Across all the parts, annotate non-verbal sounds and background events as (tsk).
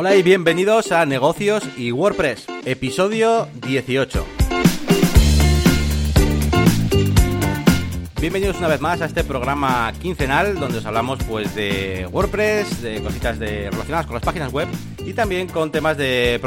Hola y bienvenidos a Negocios y WordPress, episodio 18. Bienvenidos una vez más a este programa quincenal donde os hablamos pues de WordPress, de cositas de, relacionadas con las páginas web y también con temas de,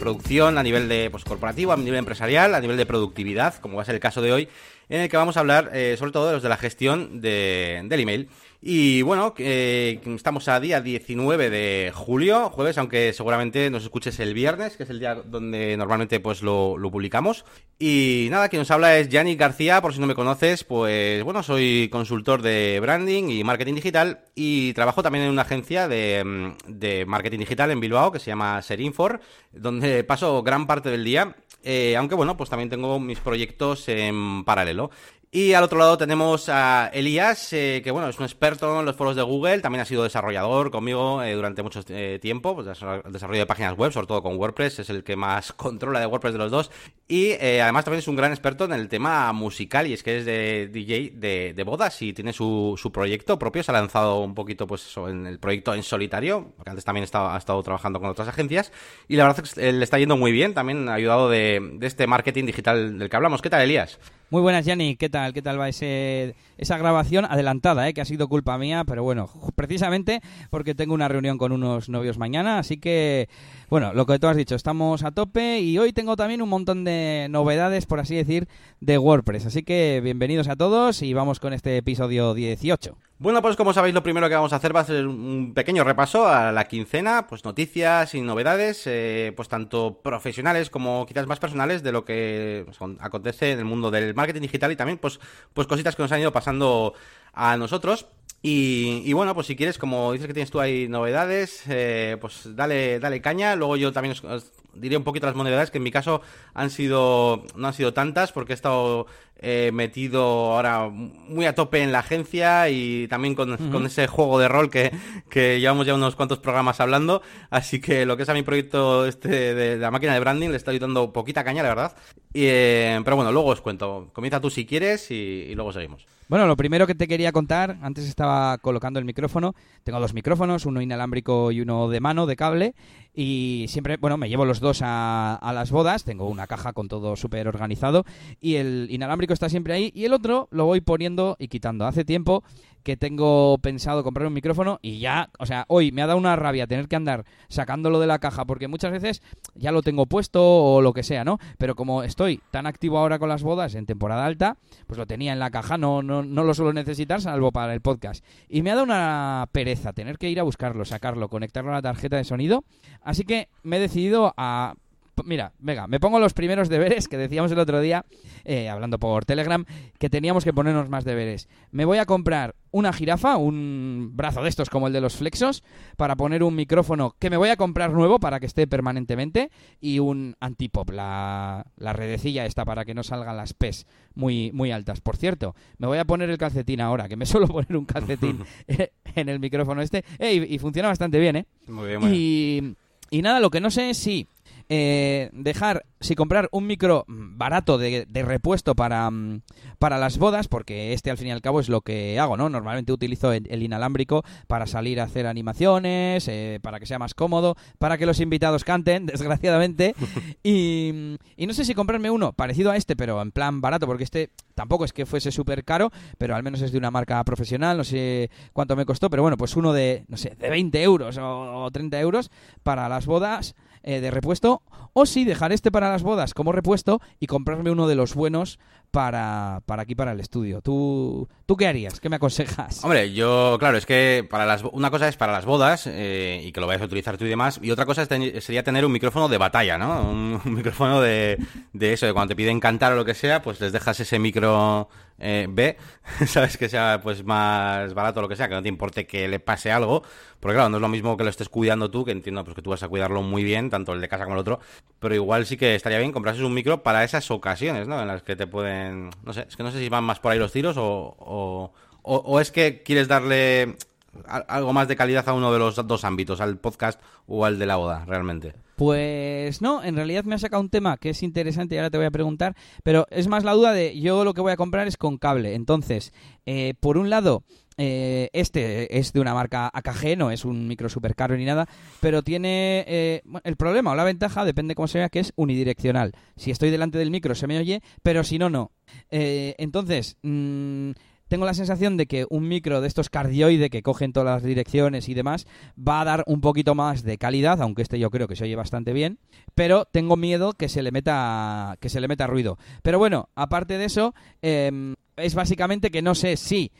producción a nivel de pues, corporativo, a nivel empresarial, a nivel de productividad, como va a ser el caso de hoy, en el que vamos a hablar eh, sobre todo de los de la gestión de, del email. Y bueno, eh, estamos a día 19 de julio, jueves, aunque seguramente nos escuches el viernes, que es el día donde normalmente pues lo, publicamos. Y nada, quien nos habla es Yannick García, por si no me conoces, pues bueno, soy consultor de branding y marketing digital y trabajo también en una agencia de, de marketing digital en Bilbao que se llama Serinfor, donde paso gran parte del día eh, aunque bueno, pues también tengo mis proyectos en paralelo. Y al otro lado tenemos a Elías, eh, que bueno, es un experto en los foros de Google, también ha sido desarrollador conmigo eh, durante mucho eh, tiempo, pues desarrollo de páginas web, sobre todo con WordPress, es el que más (laughs) controla de WordPress de los dos. Y además también es un gran experto en el tema musical y es que es de DJ de, bodas y tiene su, su, proyecto propio, se ha lanzado un poquito pues en el proyecto en solitario, porque antes también ha estado trabajando con otras agencias y la verdad es que le está yendo muy bien, también ha ayudado de, de este marketing digital del que hablamos. ¿Qué tal, Elías? Muy buenas, Yanni. ¿Qué tal? ¿Qué tal va ese, esa grabación adelantada, eh, que ha sido culpa mía? Pero bueno, precisamente porque tengo una reunión con unos novios mañana, así que, bueno, lo que tú has dicho, estamos a tope y hoy tengo también un montón de novedades, por así decir, de WordPress. Así que bienvenidos a todos y vamos con este episodio 18. Bueno, pues como sabéis, lo primero que vamos a hacer va a ser un pequeño repaso a la quincena, pues noticias y novedades, eh, pues tanto profesionales como quizás más personales de lo que pues, acontece en el mundo del marketing digital y también pues, pues cositas que nos han ido pasando a nosotros. Y, bueno, pues si quieres, como dices que tienes tú ahí novedades, eh, pues dale, dale caña. Luego yo también os, diré un poquito las novedades, que en mi caso han sido, no han sido tantas, porque he estado eh, metido ahora muy a tope en la agencia y también con, ese juego de rol que, que, llevamos ya unos cuantos programas hablando. Así que lo que es a mi proyecto este de, la máquina de branding le estoy dando poquita caña, la verdad. Y, eh, pero bueno, luego os cuento. Comienza tú si quieres y luego seguimos. Bueno, lo primero que te quería contar, antes estaba colocando el micrófono, tengo dos micrófonos, uno inalámbrico y uno de mano, de cable, y siempre, bueno, me llevo los dos a, a las bodas, tengo una caja con todo súper organizado, y el inalámbrico está siempre ahí, y el otro lo voy poniendo y quitando. Hace tiempo que tengo pensado comprar un micrófono y ya, o sea, hoy me ha dado una rabia tener que andar sacándolo de la caja porque muchas veces ya lo tengo puesto o lo que sea, ¿no? Pero como estoy tan activo ahora con las bodas en temporada alta, pues lo tenía en la caja, no, no, no lo suelo necesitar salvo para el podcast. Y me ha dado una pereza tener que ir a buscarlo, sacarlo, conectarlo a la tarjeta de sonido. Así que me he decidido a mira, venga, me pongo los primeros deberes que decíamos el otro día, eh, hablando por Telegram, que teníamos que ponernos más deberes. Me voy a comprar una jirafa, un brazo de estos como el de los flexos, para poner un micrófono que me voy a comprar nuevo para que esté permanentemente y un antipop, la, la redecilla esta para que no salgan las P's muy, muy altas. Por cierto, me voy a poner el calcetín ahora, que me (laughs) suelo poner un calcetín (laughs) en el micrófono este, y funciona bastante bien, ¿eh? Muy bien, muy bien. Y, y nada, lo que no sé es si eh, dejar, si comprar un micro barato de, repuesto para, mm, para las bodas, porque este al fin y al cabo es lo que hago, ¿no? Normalmente utilizo el, inalámbrico para salir a hacer animaciones, eh, para que sea más cómodo, para que los invitados canten, (laughs) desgraciadamente. y, y no sé si comprarme uno parecido a este, pero en plan barato, porque este tampoco es que fuese súper caro, pero al menos es de una marca profesional, no sé cuánto me costó, pero bueno, pues uno de, no sé, de 20 euros o 30 euros para las bodas eh, de repuesto, o si dejar este para las bodas como repuesto y comprarme uno de los buenos para, para aquí, para el estudio. ¿Tú, ¿Tú qué harías? ¿Qué me aconsejas? Hombre, yo, claro, es que para las, una cosa es para las bodas eh, y que lo vayas a utilizar tú y demás, y otra cosa sería tener un micrófono de batalla, ¿no? (laughs) Un, micrófono de, de, eso, de cuando te piden cantar o lo que sea, pues les dejas ese micro eh, B, (laughs) sabes que sea pues más barato o lo que sea, que no te importe que le pase algo, porque claro, no es lo mismo que lo estés cuidando tú, que entiendo pues que tú vas a cuidarlo muy bien, tanto el de casa como el otro, pero igual sí que estaría bien comprarse un micro para esas ocasiones, ¿no? En las que te pueden no sé, es que no sé si van más por ahí los tiros o, o, es que quieres darle algo más de calidad a uno de los dos ámbitos, al podcast o al de la boda, realmente. Pues no, en realidad me ha sacado un tema que es interesante y ahora te voy a preguntar, pero es más la duda de yo lo que voy a comprar es con cable. Entonces, eh, por un lado, eh, este es de una marca AKG, no es un micro super caro ni nada, pero tiene eh, el problema o la ventaja, depende cómo se vea, que es unidireccional. Si estoy delante del micro se me oye, pero si no, no. Eh, entonces, mm, tengo la sensación de que un micro de estos cardioide que cogen todas las direcciones y demás va a dar un poquito más de calidad, aunque este yo creo que se oye bastante bien, pero tengo miedo que se le meta que se le meta ruido. Pero bueno, aparte de eso, em, es básicamente que no sé si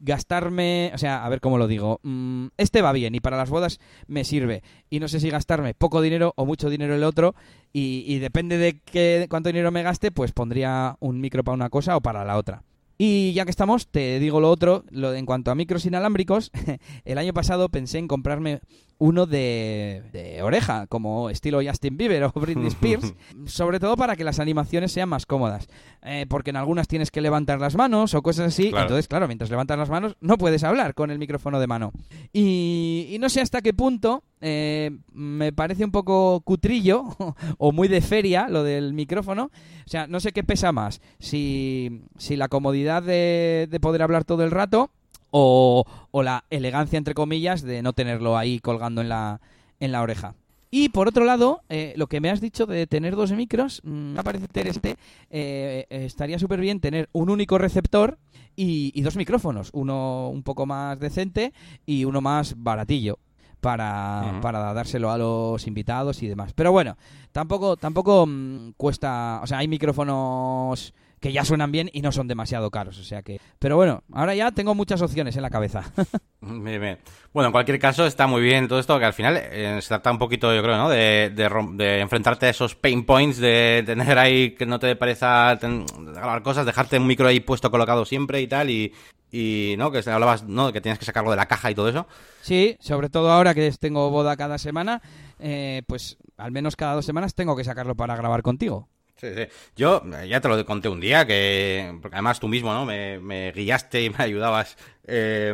gastarme, o sea, a ver cómo lo digo, mm, este va bien y para las bodas me sirve y no sé si gastarme poco dinero o mucho dinero el otro y, depende de qué, cuánto dinero me gaste, pues pondría un micro para una cosa o para la otra. Y ya que estamos, te digo lo otro, lo en cuanto a micros inalámbricos, (laughs) el año pasado pensé en comprarme uno de, oreja, como estilo Justin Bieber (laughs) o Britney (laughs) Spears, sobre todo para que las animaciones sean más cómodas, eh, porque en algunas tienes que levantar las manos o cosas así, entonces claro, mientras levantas las manos no puedes hablar con el micrófono de mano. Y, no sé hasta qué punto eh, me parece un poco cutrillo (laughs) o muy de feria lo del micrófono, o sea, no sé qué pesa más, si, si la comodidad de, de poder hablar todo el rato o, la elegancia, entre comillas, de no tenerlo ahí colgando en la, en la oreja. Y por otro lado, eh, lo que me has dicho de tener dos micros, mm, me parece interesante. Eh, estaría súper bien tener un único receptor y, dos micrófonos. Uno un poco más decente y uno más baratillo. Para, para dárselo a los invitados y demás. Pero bueno, tampoco, tampoco mm, cuesta. O sea, hay micrófonos que ya suenan bien y no son demasiado caros. O sea que. Pero bueno, ahora ya tengo muchas opciones en la cabeza. (laughs) Bueno, en cualquier caso está muy bien todo esto, que al final eh, se trata un poquito, yo creo, ¿no? De, de, enfrentarte a esos pain points, de tener ahí que no te parezca grabar cosas, dejarte un micro ahí puesto colocado siempre y tal, y, y no que hablabas no que tienes que sacarlo de la caja y todo eso sí sobre todo ahora que tengo boda cada semana eh, pues al menos cada dos semanas tengo que sacarlo para grabar contigo Sí, sí. Yo ya te lo conté un día, que porque además tú mismo ¿no? me, me guiaste y me ayudabas eh,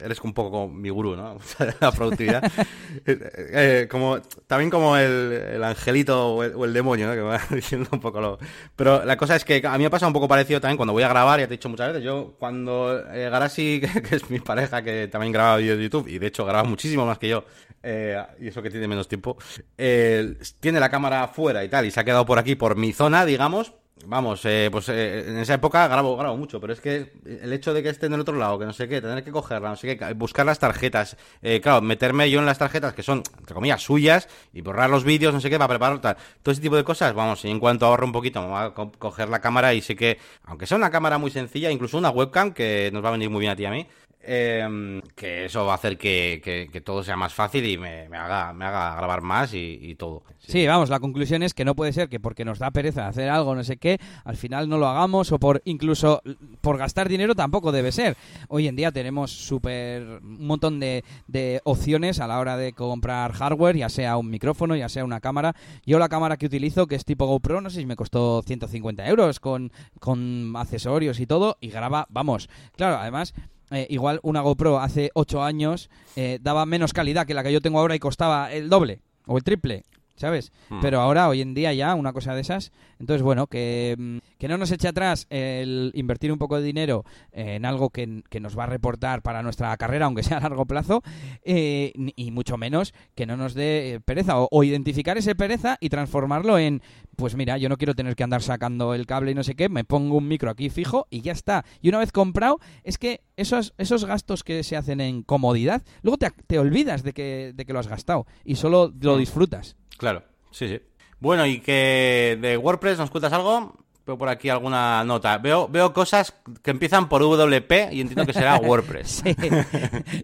eres un poco mi gurú, ¿no? (laughs) la productividad. (laughs) Eh, eh, como, también como el, angelito o el, demonio, ¿no? Que va (laughs) diciendo un poco lo... Pero la cosa es que a mí me pasa un poco parecido también cuando voy a grabar, ya te he dicho muchas veces, yo cuando eh, Garasi, que, es mi pareja, que también graba vídeos de YouTube, y de hecho graba muchísimo más que yo, y eso que tiene menos tiempo, tiene la cámara afuera y tal, y se ha quedado por aquí, por mi zona, digamos, Vamos, eh, pues eh, en esa época grabo, grabo mucho, pero es que el hecho de que esté en el otro lado, que no sé qué, tener que cogerla, no sé qué, buscar las tarjetas, eh, claro, meterme yo en las tarjetas que son, entre comillas, suyas, y borrar los vídeos, no sé qué, para preparar tal, todo ese tipo de cosas, vamos, y en cuanto ahorro un poquito, me voy a coger la cámara y sé que, aunque sea una cámara muy sencilla, incluso una webcam, que nos va a venir muy bien a ti y a mí, eh, que eso va a hacer que, todo sea más fácil y me, haga, me haga grabar más y, todo. Sí. vamos, la conclusión es que no puede ser que porque nos da pereza hacer algo, no sé qué, al final no lo hagamos o por incluso por gastar dinero tampoco debe ser. Hoy en día tenemos súper un montón de, de opciones a la hora de comprar hardware, ya sea un micrófono, ya sea una cámara. Yo la cámara que utilizo, que es tipo GoPro, no sé si me costó 150 euros con, con accesorios y todo, y graba, vamos, claro, además eh, igual una GoPro hace 8 años eh, daba menos calidad que la que yo tengo ahora y costaba el doble o el triple. ¿Sabes? Hmm. Pero ahora, hoy en día ya, una cosa de esas. Entonces, bueno, que, mm, que, no nos eche atrás el invertir un poco de dinero en algo que, nos va a reportar para nuestra carrera, aunque sea a largo plazo, eh, y mucho menos que no nos dé pereza, o, identificar ese pereza y transformarlo en, pues mira, yo no quiero tener que andar sacando el cable y no sé qué, me pongo un micro aquí fijo y ya está. Y una vez comprado, es que esos, esos gastos que se hacen en comodidad, luego te, te olvidas de que, de que lo has gastado y solo lo hmm. disfrutas. Claro, sí, sí. Bueno, y que de WordPress nos cuentas algo. Veo por aquí alguna nota. Veo, veo cosas que empiezan por WP y entiendo que será (laughs) WordPress. sí.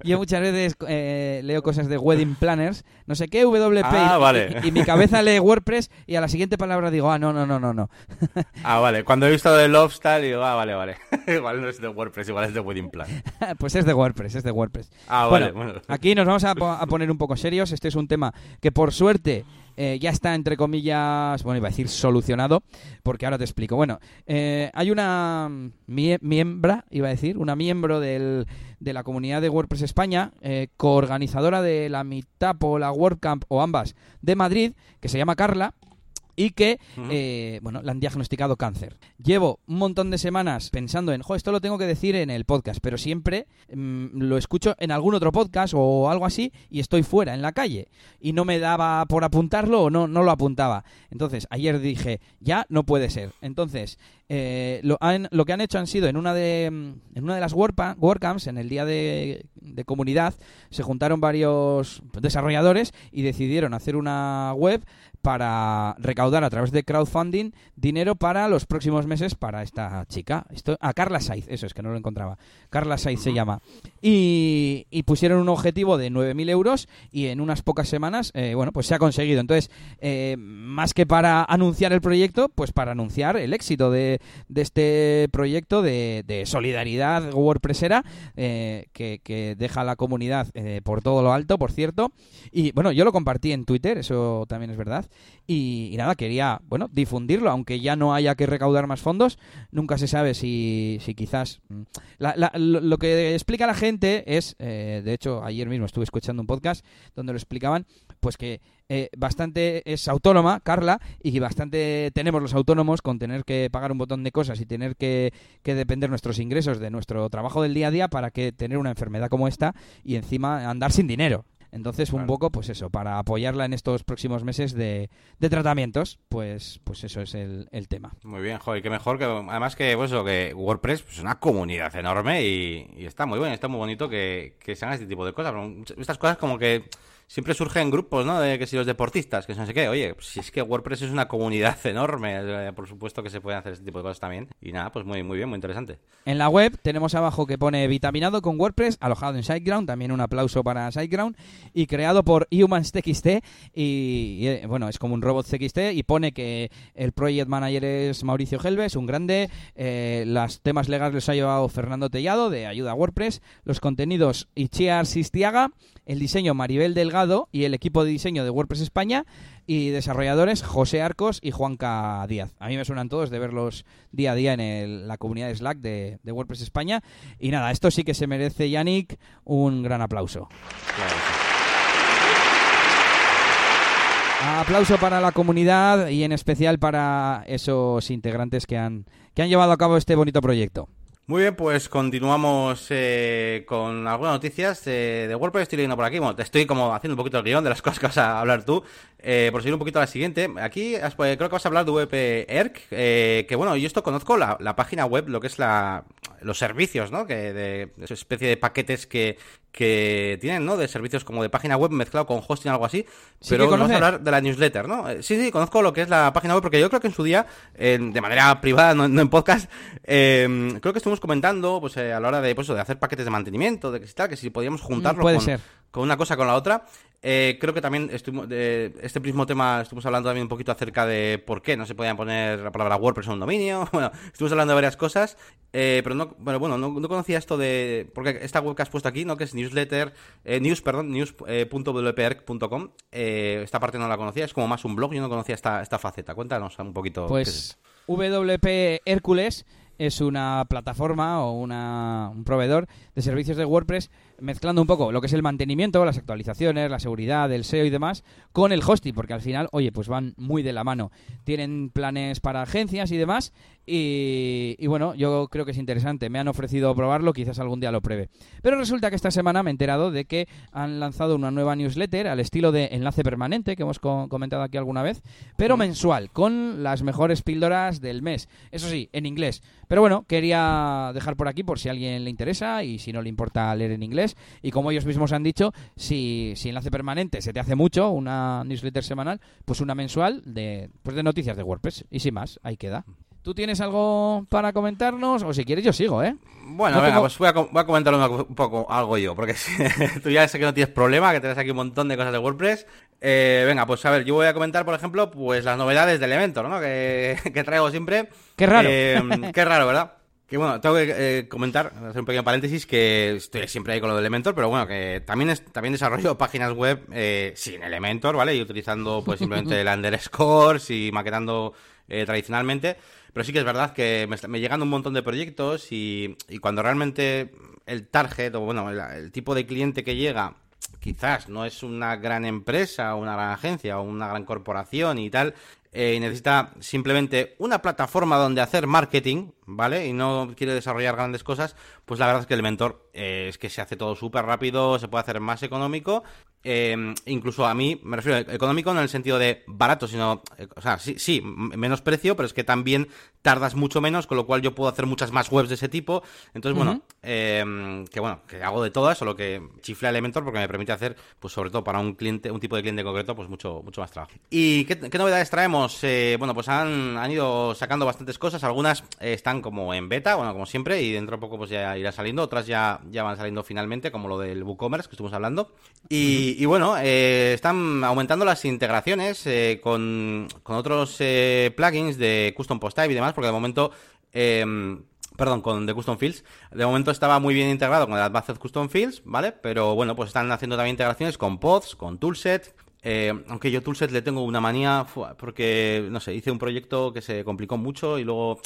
Yo muchas veces eh, leo cosas de wedding planners, no sé qué, WP, ah, y, vale. y, mi cabeza lee WordPress y a la siguiente palabra digo, ah, no, no, no, no, no. (laughs) ah, vale. Cuando he visto de Lofestyle digo, ah, vale, vale. (laughs) igual no es de WordPress, igual es de wedding planner. pues es de WordPress, es de WordPress. Ah, vale. Bueno, aquí nos vamos a, a poner un poco serios. Este es un tema que por suerte eh, ya está, entre comillas, bueno, iba a decir solucionado, porque ahora te explico. Bueno, eh, hay una miembra, iba a decir, una miembro del, de la comunidad de WordPress España, eh, coorganizadora de la Meetup o la WordCamp o ambas de Madrid, que se llama Carla y que, eh, bueno, le han diagnosticado cáncer. Llevo un montón de semanas pensando en, jo, esto lo tengo que decir en el podcast, pero siempre mm, lo escucho en algún otro podcast o algo así y estoy fuera, en la calle. Y no me daba por apuntarlo o no, no lo apuntaba. Entonces, ayer dije, ya no puede ser. Entonces, eh, lo, lo, que han hecho han sido en una de, mm, en una de las WordCamps, en el día de, de comunidad, se juntaron varios desarrolladores y decidieron hacer una web para recaudar a través de crowdfunding dinero para los próximos meses para esta chica. Esto, a Carla Saiz, eso es que no lo encontraba. Carla Saiz se llama. Y, pusieron un objetivo de 9.000 euros y en unas pocas semanas, eh, bueno, pues se ha conseguido. Entonces, eh, más que para anunciar el proyecto, pues para anunciar el éxito de, de este proyecto de, de solidaridad WordPressera eh, que, que, deja a la comunidad por todo lo alto, por cierto. Y bueno, yo lo compartí en Twitter, eso también es verdad. Y, nada, quería, bueno, difundirlo, aunque ya no haya que recaudar más fondos, nunca se sabe si, si quizás... Mm, lo, que explica la gente es, eh, de hecho, ayer mismo estuve escuchando un podcast donde lo explicaban, pues que eh, bastante es autónoma, Carla, y bastante tenemos los autónomos con tener que pagar un botón de cosas y tener que, que, depender nuestros ingresos de nuestro trabajo del día a día para que tener una enfermedad como esta y encima andar sin dinero. Entonces, un poco, pues eso, para apoyarla en estos próximos meses de, de tratamientos, pues, pues eso es el, el, tema. Muy bien, joder, qué mejor que además que, pues que WordPress pues, es una comunidad enorme y, y, está muy bueno, está muy bonito que, que se hagan este tipo de cosas. Estas cosas como que siempre surgen grupos, ¿no? De que si los deportistas, que no sé qué. Oye, si es que WordPress es una comunidad (laughs) enorme, eh, por supuesto que se pueden hacer este tipo de cosas también. Y nada, pues muy, muy bien, muy interesante. En la web tenemos abajo que pone vitaminado con WordPress, alojado en SiteGround, también un aplauso para SiteGround, y creado por HumansTXT. Y, y, bueno, es como un robot TXT y pone que el project manager es Mauricio Gelbes, un grande. Eh, los temas legales los ha llevado Fernando Tellado, de Ayuda a WordPress. Los contenidos Ichiar Sistiaga. El diseño Maribel Delgado y el equipo de diseño de WordPress España y desarrolladores José Arcos y Juanca Díaz. A mí me suenan todos de verlos día a día en la comunidad de Slack de, WordPress España. Y nada, esto sí que se merece, Yannick, un gran aplauso. Aplauso para la comunidad y en especial para esos integrantes que han, que han llevado a cabo este bonito proyecto. Muy bien, pues continuamos eh, con algunas noticias de WordPress. Estoy leyendo por aquí. Bueno, te estoy como haciendo un poquito el guion de las (laughs) cosas que vas a hablar tú. Eh, por seguir un poquito a la siguiente. Aquí pues, creo que vas a hablar de WP eh, que bueno, yo esto conozco la, página web, lo que es la, los servicios, ¿no? Que de, esa especie de paquetes que, que tienen, ¿no? De servicios como de página web mezclado con hosting o algo así. pero vamos a hablar de la newsletter, ¿no? Eh, sí, sí, conozco lo que es la página web porque yo creo que en su día, de manera privada, no, en podcast, creo que estuvimos comentando, pues a la hora de, pues, de hacer paquetes de mantenimiento, de que si tal, que si podíamos juntarlo con, con, una cosa con la otra. Creo que también estuvimos, de este mismo tema estuvimos hablando también un poquito acerca de por qué no se podían poner la palabra WordPress en un dominio. (laughs) Bueno, estuvimos hablando de varias cosas, eh, pero no, bueno, bueno no, conocía esto de. Porque esta web que has puesto aquí, ¿no? Que es newsletter, eh, news, perdón, news.wprc.com. Eh, esta parte no la conocía, es como más un blog, yo no conocía esta, esta faceta. Cuéntanos un poquito. Pues WP Hércules es una plataforma o una, un proveedor de servicios de WordPress mezclando un poco lo que es el mantenimiento, las actualizaciones, la seguridad, el SEO y demás, con el hosting, porque al final, oye, pues van muy de la mano. Tienen planes para agencias y demás, y, bueno, yo creo que es interesante. Me han ofrecido probarlo, quizás algún día lo pruebe. Pero resulta que esta semana me he enterado de que han lanzado una nueva newsletter al estilo de enlace permanente, que hemos comentado aquí alguna vez, pero mensual, con las mejores píldoras del mes. Eso sí, en inglés. Pero bueno, quería dejar por aquí por si a alguien le interesa y si no le importa leer en inglés y como ellos mismos han dicho, si, si enlace permanente se te hace mucho, una newsletter semanal, pues una mensual de, pues de noticias de WordPress. Y sin más, ahí queda. ¿Tú tienes algo para comentarnos? O si quieres, yo sigo, ¿eh? Bueno, venga, pues voy a, voy a comentar un poco algo yo, porque (laughs) tú ya sé que no tienes problema, que tienes aquí un montón de cosas de WordPress. Eh, venga, pues a ver, yo voy a comentar, por ejemplo, pues las novedades de Elementor, ¿no? Que, (laughs) que traigo siempre. Qué raro. Eh, qué raro, ¿verdad? Que bueno, tengo que eh, comentar, hacer un pequeño paréntesis, que estoy siempre ahí con lo de Elementor, pero bueno, que también es, también desarrollo (laughs) páginas web eh, sin Elementor, ¿vale? Y utilizando pues simplemente el underscore y maquetando eh, tradicionalmente. Pero sí que es verdad que me, llegan un montón de proyectos y, y cuando realmente el target, o bueno, el, el, tipo de cliente que llega, quizás no es una gran empresa, una gran agencia o una gran corporación y tal, eh, y necesita simplemente una plataforma donde hacer marketing, ¿vale? Y no quiere desarrollar grandes cosas, pues la verdad es que el mentor eh, es que se hace todo súper rápido, se puede hacer más económico. Eh, incluso a mí, me refiero a económico no en el sentido de barato, sino, eh, o sea, sí, sí, menos precio, pero es que también tardas mucho menos, con lo cual yo puedo hacer muchas más webs de ese tipo. Entonces, bueno, uh -huh. eh, que bueno, que hago de todas, solo que chifla Elementor porque me permite hacer, pues sobre todo para un cliente, un tipo de cliente concreto, pues mucho, mucho más trabajo. ¿Y qué, qué novedades traemos? Eh, bueno, pues han, han, ido sacando bastantes cosas, algunas están como en beta, bueno, como siempre, y dentro de poco pues ya irá saliendo, otras ya, ya van saliendo finalmente, como lo del WooCommerce que estuvimos hablando. Y, bueno, eh, están aumentando las integraciones eh, con, con, otros eh, plugins de Custom Post Type y demás, porque de momento... Perdón, con The Custom Fields. De momento estaba muy bien integrado con el Advanced Custom Fields, ¿vale? Pero bueno, pues están haciendo también integraciones con Pods, con Toolset, aunque yo Toolset le tengo una manía porque, no sé, hice un proyecto que se complicó mucho y luego...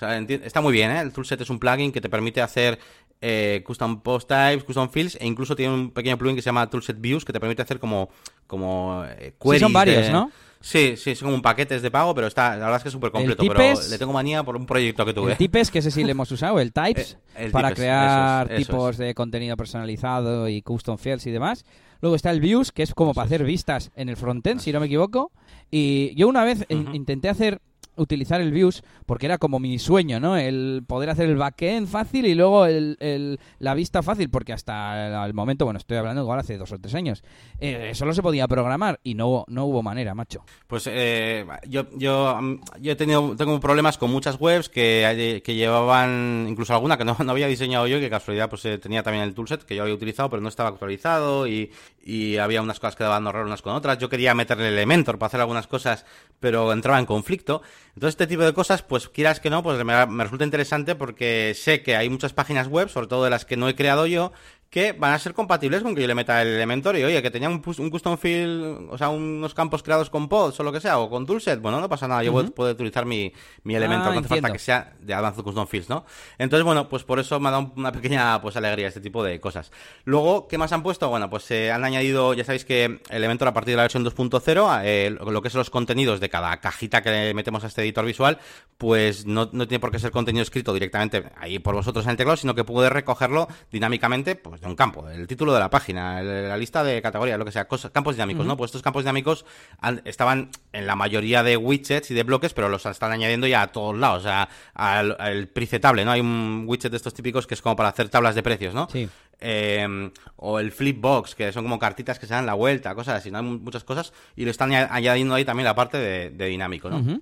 Está muy bien, ¿eh? El Toolset es un plugin que te permite hacer eh, custom post types, custom fields e incluso tiene un pequeño plugin que se llama Toolset Views que te permite hacer como, como eh, queries. Sí, son varios, de... ¿no? Sí, sí, son como paquetes de pago, pero está, la verdad es que es súper completo. Pero le tengo manía por un proyecto que tuve. El Tipes, que ese sí le hemos usado, el (laughs) Types, el, el para tipes, crear eso es, eso tipos es. de contenido personalizado y custom fields y demás. Luego está el Views, que es como para hacer vistas en el frontend, si no me equivoco. Y yo una vez uh -huh. intenté hacer utilizar el Views porque era como mi sueño, ¿no? El poder hacer el backend fácil y luego el, el, la vista fácil, porque hasta el momento, bueno, estoy hablando igual hace dos o tres años, eh, solo se podía programar y no, no hubo manera, macho. Pues eh, yo, yo, yo he tenido tengo problemas con muchas webs que, que llevaban, incluso alguna que no, (laughs) no había diseñado yo, que casualidad pues eh, tenía también el toolset que yo había utilizado, pero no estaba actualizado y, y había unas cosas que daban horror unas con otras. Yo quería meterle Elementor para hacer algunas cosas, pero entraba en conflicto. Entonces, este tipo de cosas, pues quieras que no, pues me, resulta interesante porque sé que hay muchas páginas web, sobre todo de las que no he creado yo, que van a ser compatibles con que yo le meta el Elementor y oye, que tenía un, un custom field, o sea, unos campos creados con pods o lo que sea, o con toolset, bueno, no pasa nada, yo uh -huh. puedo utilizar mi, mi Elementor, ah, no hace falta que sea de Advanced Custom Fields, ¿no? Entonces, bueno, pues por eso me ha dado una pequeña pues alegría este tipo de cosas. Luego, ¿qué más han puesto? Bueno, pues eh, han añadido, ya sabéis que Elementor a partir de la versión 2.0, eh, lo que son los contenidos de cada cajita que le metemos a este editor visual, pues no, no tiene por qué ser contenido escrito directamente ahí por vosotros en el teclado, sino que puede recogerlo dinámicamente, pues de un campo, el título de la página, la lista de categorías, lo que sea, cosas, campos dinámicos, uh -huh. ¿no? Pues estos campos dinámicos han, estaban en la mayoría de widgets y de bloques, pero los están añadiendo ya a todos lados, o sea, al, al pricetable, ¿no? Hay un widget de estos típicos que es como para hacer tablas de precios, ¿no? Sí. Eh, o el flipbox, que son como cartitas que se dan la vuelta, cosas así, ¿no? Hay muchas cosas, y le están añadiendo ahí también la parte de, de dinámico, ¿no? Uh -huh.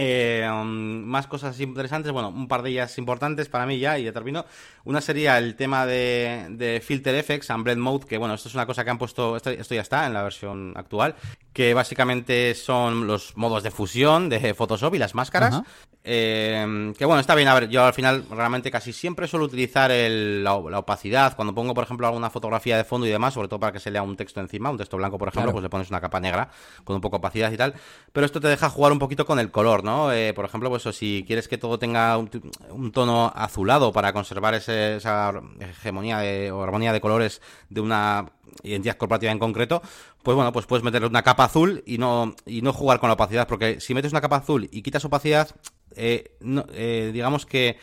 Eh, um, más cosas interesantes, bueno, un par de ellas importantes para mí ya y ya termino. Una sería el tema de, de Filter Effects and Blend Mode, que bueno, esto es una cosa que han puesto, esto, ya está en la versión actual, que básicamente son los modos de fusión de Photoshop y las máscaras. Eh, que bueno, está bien, a ver, yo al final realmente casi siempre suelo utilizar el, la, la, opacidad, cuando pongo por ejemplo alguna fotografía de fondo y demás, sobre todo para que se lea un texto encima, un texto blanco por ejemplo, claro. pues le pones una capa negra con un poco de opacidad y tal, pero esto te deja jugar un poquito con el color, ¿no? Eh, por ejemplo, pues si quieres que todo tenga un, un tono azulado para conservar ese, esa hegemonía de, o armonía de colores de una identidad corporativa en concreto, pues bueno, pues puedes meterle una capa azul y no, y no jugar con la opacidad, porque si metes una capa azul y quitas opacidad, eh, no, eh, digamos que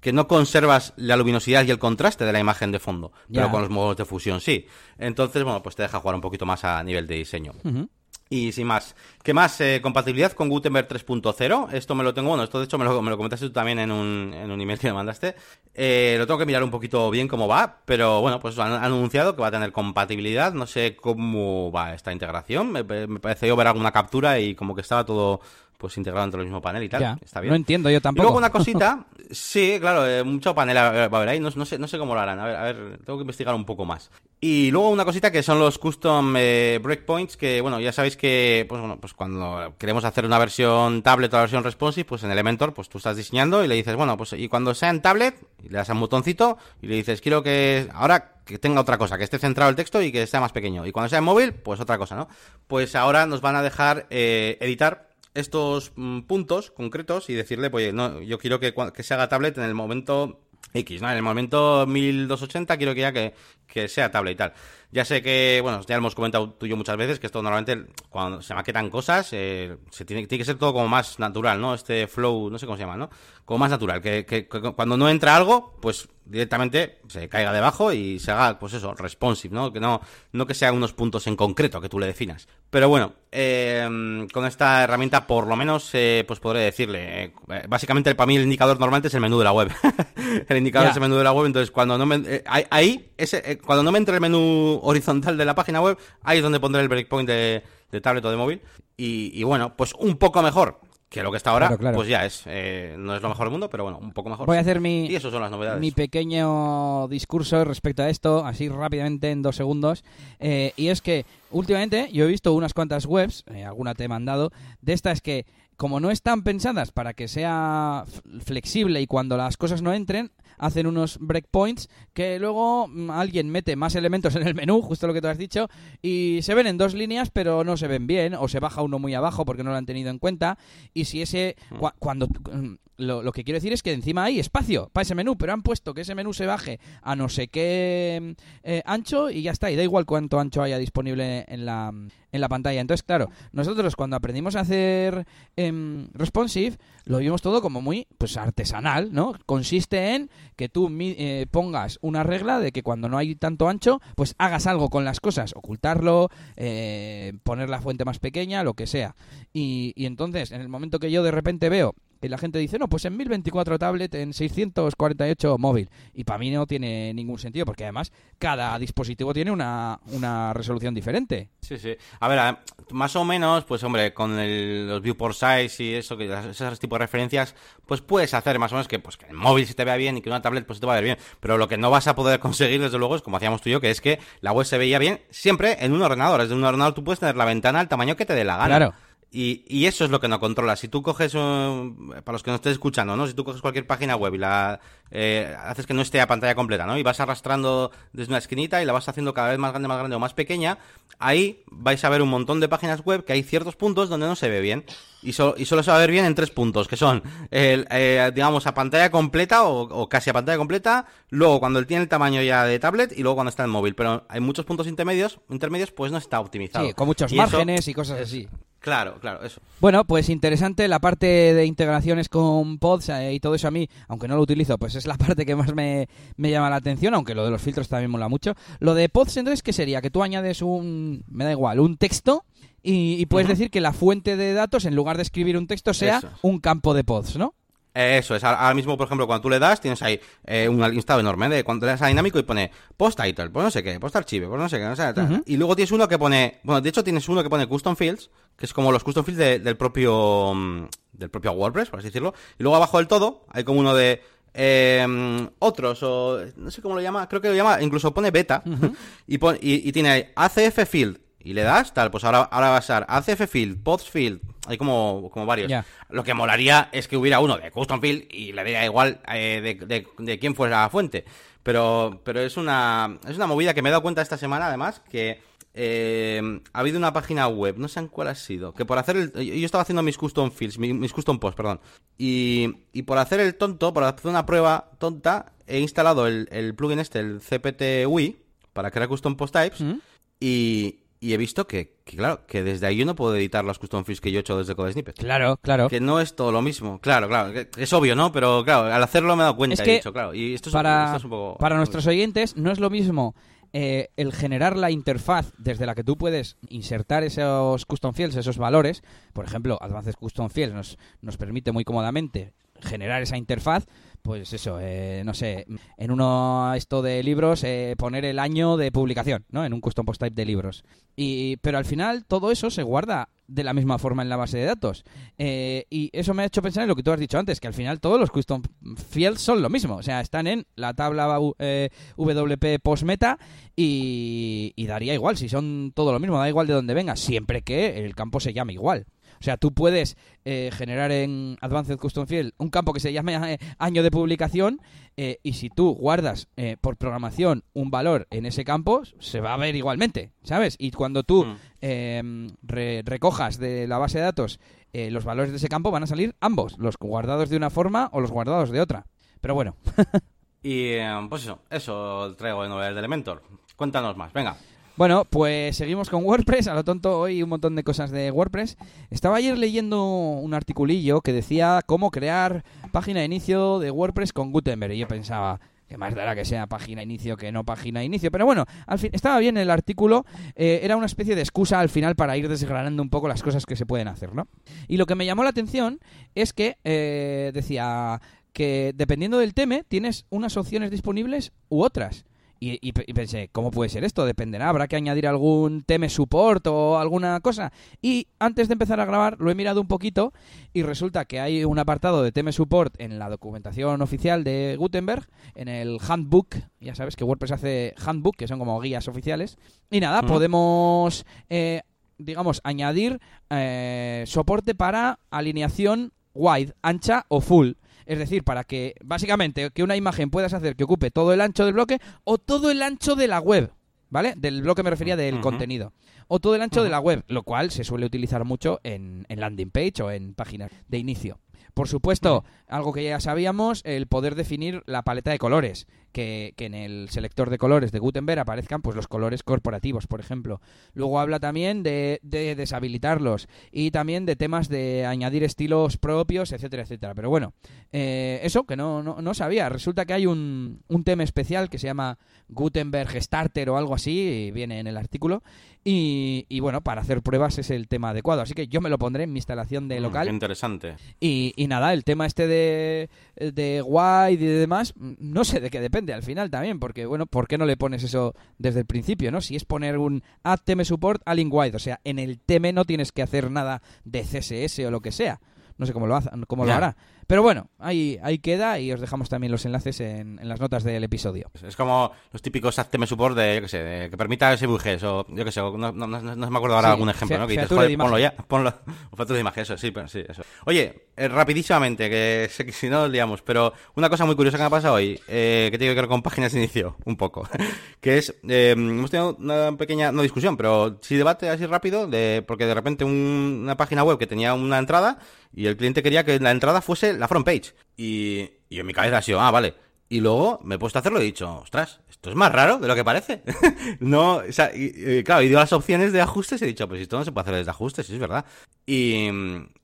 que no conservas la luminosidad y el contraste de la imagen de fondo, yeah. pero con los modos de fusión sí. Entonces, bueno, pues te deja jugar un poquito más a nivel de diseño. Uh -huh. Y sin más, ¿qué más? Eh, compatibilidad con Gutenberg 3.0. Esto me lo tengo, bueno, esto de hecho me lo, me lo comentaste tú también en un, en un email que me mandaste. Eh, lo tengo que mirar un poquito bien cómo va, pero bueno, pues han, han, anunciado que va a tener compatibilidad. No sé cómo va esta integración. Me, me parece yo ver alguna captura y como que estaba todo, pues integrado dentro del mismo panel y tal. Ya. Está bien. No entiendo yo Y tampoco. luego una cosita, (laughs) sí, claro, eh, mucho panel a ver, va a haber ahí, no, no sé, no sé cómo lo harán, a ver, a ver, tengo que investigar un poco más. Y luego una cosita que son los custom eh, breakpoints, que bueno, ya sabéis que, pues bueno, pues cuando queremos hacer una versión tablet o una versión responsive, pues en Elementor, pues tú estás diseñando y le dices, bueno, pues y cuando sea en tablet, y le das a un botoncito y le dices, quiero que ahora que tenga otra cosa, que esté centrado el texto y que sea más pequeño. Y cuando sea en móvil, pues otra cosa, ¿no? Pues ahora nos van a dejar eh, editar estos mm, puntos concretos y decirle, pues no, yo quiero que, que se haga tablet en el momento X, ¿no? En el momento 1280 quiero que ya que, que sea tablet y tal. Ya sé que, bueno, ya lo hemos comentado tú y yo muchas veces, que esto normalmente cuando se maquetan cosas, eh, se tiene, tiene que ser todo como más natural, ¿no? Este flow, no sé cómo se llama, ¿no? Como más natural, que, que- que cuando no entra algo, pues directamente se caiga debajo y se haga, pues eso, responsive, ¿no? Que no, no que sean unos puntos en concreto que tú le definas. Pero bueno, eh, con esta herramienta por lo menos, eh, pues podré decirle, eh, básicamente para mí el indicador normalmente es el menú de la web. (laughs) el indicador es el menú de la web, entonces cuando no me, eh, ahí- ahí, ese, eh, cuando no me entre el menú horizontal de la página web, ahí es donde pondré el breakpoint de, de tablet o de móvil. Y, y bueno, pues un poco mejor que lo que está ahora, Claro, claro. pues ya es, eh, no es lo mejor del mundo, pero bueno, un poco mejor. Voy a hacer mi, Y eso son las novedades. mi pequeño discurso respecto a esto, así rápidamente en dos segundos. Eh, y es que últimamente yo he visto unas cuantas webs, eh, alguna te he mandado, de estas que como no están pensadas para que sea flexible y cuando las cosas no entren, hacen unos breakpoints que luego mm, alguien mete más elementos en el menú, justo lo que tú has dicho, y se ven en dos líneas pero no se ven bien, o se baja uno muy abajo porque no lo han tenido en cuenta, y si ese, cua- cuando mm, lo, que quiero decir es que encima hay espacio para ese menú, pero han puesto que ese menú se baje a no sé qué eh, ancho y ya está, y da igual cuánto ancho haya disponible en la, en la pantalla. Entonces, claro, nosotros cuando aprendimos a hacer em, responsive, lo vimos todo como muy pues artesanal, ¿no? Consiste en que tú eh, pongas una regla de que cuando no hay tanto ancho, pues hagas algo con las cosas, ocultarlo, eh, poner la fuente más pequeña, lo que sea. Y entonces, en el momento que yo de repente veo que la gente dice, no, pues en 1024 tablet, en 648 móvil. Y para mí no tiene ningún sentido, porque además cada dispositivo tiene una, una resolución diferente. Sí, sí. A ver, más o menos, pues hombre, con el- los viewport size y eso, que esos tipos de referencias, pues puedes hacer más o menos que, pues, que el móvil se te vea bien y que una tablet pues se te va a ver bien. Pero lo que no vas a poder (laughs) conseguir, desde luego, es como hacíamos tú y yo, que es que la web se veía bien siempre en un ordenador. Es de un ordenador tú puedes tener la ventana al tamaño que te dé la gana. Claro. Y, y eso es lo que no controla. Si tú coges, para los que no estés escuchando, ¿no? Si tú coges cualquier página web y la eh, haces que no esté a pantalla completa, ¿no? Y vas arrastrando desde una esquinita y la vas haciendo cada vez más grande, más grande o más pequeña, ahí vais a ver un montón de páginas web que hay ciertos puntos donde no se ve bien. Y, so- y solo se va a ver bien en tres puntos, que son, el, eh, digamos, a pantalla completa o, o casi a pantalla completa, luego cuando él tiene el tamaño ya de tablet y luego cuando está en móvil. Pero hay muchos puntos intermedios, intermedios pues no está optimizado. Sí, con muchos Y eso- márgenes y cosas así. Claro, claro, eso. Bueno, pues interesante la parte de integraciones con pods eh, y todo eso a mí, aunque no lo utilizo, pues es la (laughs) parte que más me, me llama la atención, aunque lo de los filtros también mola mucho. Lo de pods entonces, ¿qué sería? Que tú añades un, me da igual, un texto y, y puedes decir que la fuente de datos, en lugar de escribir un texto, sea Eso. un campo de pods, ¿no? Eh, Eso es, ahora mismo, por ejemplo, cuando tú le das, tienes ahí eh, un listado enorme de cuando le das a dinámico y pone post title, pues no sé qué, post archive, pues no sé qué, no sé, y luego tienes uno que pone, bueno, de hecho tienes uno que pone custom fields, que es como los custom fields de- del propio mm, del propio WordPress, por así decirlo, y luego abajo del todo hay como uno de eh, otros o no sé cómo lo llama, creo que lo llama, incluso pone beta (laughs) y, pon- y, y tiene ahí ACF field y le das tal, pues ahora ahora va a ser ACF field, post field, hay como como varios. Lo que molaría es que hubiera uno de custom field y le diera igual eh, de, de, de quién fuera la fuente. Pero, pero es una es una movida que me he dado cuenta esta semana, además, que eh, ha habido una página web, no sé en cuál ha sido, que por hacer el... Yo estaba haciendo mis custom fields, mi- mis, custom posts, perdón. Y, y por hacer el tonto, por hacer una prueba tonta, he instalado el, el plugin este, el CPT UI, para crear custom post types. ¿Mm? Y, y he visto que, que, claro, que desde ahí yo no puedo editar los custom fields que yo he hecho desde Code Snippet. Claro, claro. Que no es todo lo mismo, claro, claro, es obvio, ¿no? Pero claro, al hacerlo me he dado cuenta, Es he que dicho, claro, y esto es, para, esto es un poco... para nuestros oyentes no es lo mismo eh, el generar la interfaz desde la que tú puedes insertar esos custom fields, esos valores. Por ejemplo, Advanced Custom Fields nos, nos permite muy cómodamente generar esa interfaz. Pues eso, eh, no sé, en uno esto de libros, eh, poner el año de publicación, ¿no? En un custom post type de libros. Y, pero al final todo eso se guarda de la misma forma en la base de datos. Eh, y eso me ha hecho pensar en lo que tú has dicho antes, que al final todos los custom fields son lo mismo. O sea, están en la tabla eh, WP postmeta y, y daría igual, si son todo lo mismo, da igual de dónde venga, siempre que el campo se llame igual. O sea, tú puedes eh, generar en Advanced Custom Field un campo que se llame eh, año de publicación eh, y si tú guardas por programación un valor en ese campo, se va a ver igualmente, ¿sabes? Y cuando tú mm. em, recojas de la base de datos los valores de ese campo, van a salir ambos, los guardados de una forma o los guardados de otra. Pero bueno. (laughs) y em, pues eso, eso traigo de novedades de Elementor. Cuéntanos más, venga. Bueno, pues seguimos con (laughs) WordPress. A lo tonto, hoy un montón de cosas de WordPress. Estaba ayer leyendo un articulillo que decía cómo crear página de inicio de WordPress con Gutenberg. Y yo pensaba, que más dará que sea página de inicio que no página inicio. Pero bueno, al fin, estaba bien el artículo. Eh, era una especie de excusa al final para ir desgranando un poco las cosas que se pueden hacer, ¿no? Y lo que me llamó la atención es que eh, decía que dependiendo del tema tienes unas opciones disponibles u otras. Y, pensé, ¿cómo puede ser esto? Dependerá, habrá que añadir algún tema support o alguna cosa. Y antes de empezar a grabar lo he mirado un poquito y resulta que hay un apartado de tema support en la documentación oficial de Gutenberg, en el handbook. Ya sabes que WordPress hace handbook, que son como guías oficiales. Y nada, podemos, eh, digamos, añadir eh, soporte para alineación wide, ancha o full. Es decir, para que básicamente que una imagen puedas hacer que ocupe todo el ancho del bloque o todo el ancho de la web. ¿Vale? Del bloque me refería del contenido. O todo el ancho de la web, lo cual se suele utilizar mucho en, en landing page o en páginas de inicio. Por supuesto, algo que ya sabíamos, el poder definir la paleta de colores, que, en el selector de colores de Gutenberg aparezcan pues los colores corporativos, por ejemplo. Luego habla también de, deshabilitarlos y también de temas de añadir estilos propios, etcétera, etcétera. Pero bueno, eh, eso que no, no, sabía. Resulta que hay un, un tema especial que se llama Gutenberg Starter o algo así, viene en el artículo, y, bueno, para hacer pruebas es el tema adecuado. Así que yo me lo pondré en mi instalación de mm, local. interesante. Y, nada, el tema este de, de wide y demás, no sé de qué depende al final también, porque bueno, ¿por qué no le pones eso desde el principio, no? Si es poner un add theme support a link wide, o sea, en el tema no tienes que hacer nada de CSS o lo que sea. No sé cómo lo, cómo lo hará. Pero bueno, ahí, ahí queda y os dejamos también los enlaces en, las notas del episodio. Es como los típicos HTML support de, yo que sé, que permita SVGs o yo que sé, no, no, me acuerdo ahora algún ejemplo, ¿no? Que dices, joder, ponlo ya, ponlo, (laughs) o de imagen, eso, sí, pero sí, eso. Oye, eh, rapidísimamente, que sé que si no, digamos, pero una cosa muy curiosa que me ha pasado hoy, eh, que tiene que ver con páginas de inicio, un poco, (laughs) que es, eh, hemos tenido una pequeña, no discusión, pero sí debate así rápido, de porque de repente una página web que tenía una entrada y el cliente quería que la entrada fuese la front page. Y, y en mi cabeza ha sido, ah, vale. Y luego me he puesto a hacerlo y he dicho, ostras, esto es más raro de lo que parece. (laughs) no, o sea, y, claro, he ido a las opciones de ajustes y he dicho, pues esto no se puede hacer desde ajustes, sí, es verdad. Y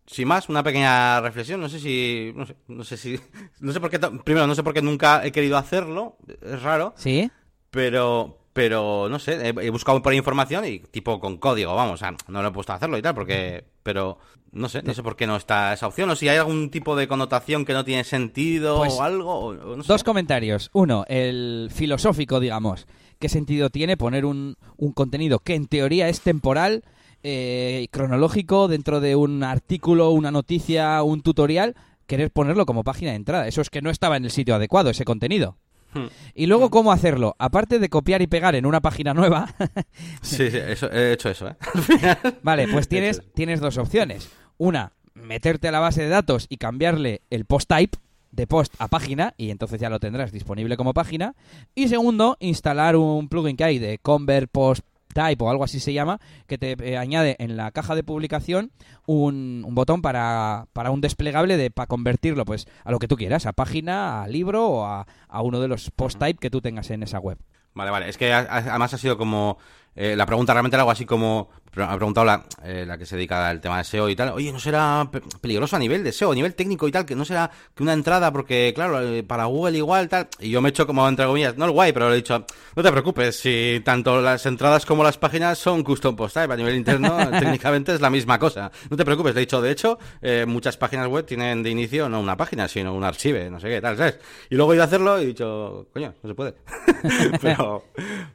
sin más, una pequeña reflexión, no sé si, no sé, no sé si, (laughs) no sé por qué, primero, no sé por qué nunca he querido hacerlo, es raro. Sí. Pero, pero no sé, he, buscado por información y tipo con código, vamos, o sea, no lo he puesto a hacerlo y tal, porque, pero no sé, no sé por qué no está esa opción, o si hay algún tipo de connotación que no tiene sentido pues, o algo. Dos comentarios. Uno, el filosófico, digamos. ¿Qué sentido tiene poner un, un contenido que en teoría es temporal, eh, cronológico, dentro de un artículo, una noticia, un tutorial? Querer ponerlo como página de entrada. Eso es que no estaba en el sitio adecuado, ese contenido. Hmm. Y luego, ¿cómo hacerlo? Aparte de copiar y pegar en una página nueva. (laughs) sí, sí, eso, he hecho eso, ¿eh? (laughs) vale, pues (laughs) tienes, tienes dos opciones. Una, meterte a la base de datos y cambiarle el post type de post a página y entonces ya lo tendrás disponible como página. Y segundo, instalar un plugin que hay de Convert Post Type o algo así se llama, que te eh, añade en la caja de publicación un, un botón para, para, un desplegable de para convertirlo pues a lo que tú quieras, a página, a libro o a, a uno de los post type que tú tengas en esa web. Vale, vale. Es que además ha sido como eh, la pregunta realmente era algo así como, ha preguntado la, eh, la, que se dedica al tema de SEO y tal, oye, ¿no será peligroso a nivel de SEO, a nivel técnico y tal, que no será que una entrada, porque claro, eh, para Google igual, tal, y yo me he hecho como entre comillas, no el guay, pero le he dicho, no te preocupes, si tanto las entradas como las páginas son custom post type, a nivel interno (laughs) técnicamente es la misma cosa, no te preocupes, de hecho, de hecho, muchas páginas web tienen de inicio no una página, sino un archive, no sé qué, tal, ¿sabes? Y luego he ido a hacerlo y he dicho, coño, no se puede. (laughs) pero,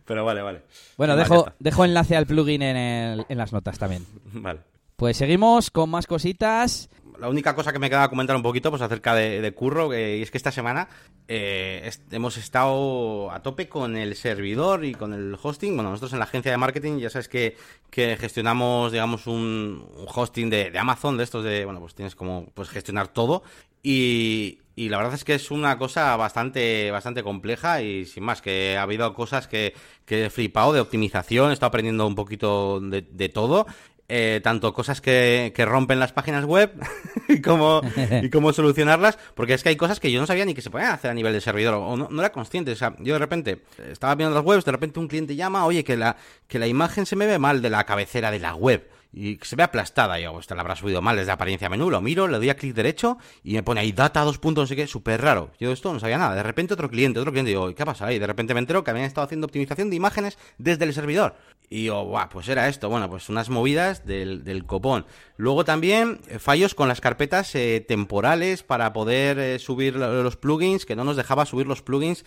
pero vale, vale. Bueno, dejo, dejo enlace al plugin en, el, en las notas también. Vale. Pues seguimos con más cositas la única cosa que me queda comentar un poquito pues acerca de, curro y es que esta semana eh, hemos estado a tope con el servidor y con el hosting. Bueno, nosotros en la agencia de marketing ya sabes que, que gestionamos, digamos, un, hosting de, Amazon, de estos de, bueno, pues tienes como pues gestionar todo y, y la verdad es que es una cosa bastante, bastante compleja y sin más, que ha habido cosas que, que he flipado de optimización, he estado aprendiendo un poquito de, de todo eh, tanto cosas que, que, rompen las páginas web (laughs) y, cómo, y cómo solucionarlas, porque es que hay cosas que yo no sabía ni que se podían hacer a nivel de servidor, o no, no era consciente. O sea, yo de repente estaba viendo las webs, de repente un cliente llama, oye, que la, que la imagen se me ve mal de la cabecera de la web y se ve aplastada. Yo, esta la habrá subido mal desde apariencia menú. Lo miro, le doy a clic derecho y me pone ahí data, dos puntos, no sé qué, súper raro. Yo esto no sabía nada. De repente otro cliente, otro cliente, digo, ¿qué pasa ahí? De repente me entero que habían estado haciendo optimización de imágenes desde el servidor. Y yo, guau, pues era esto. Bueno, pues unas movidas del, del copón. Luego también eh, fallos con las carpetas eh, temporales para poder eh, subir los plugins, que no nos dejaba subir los plugins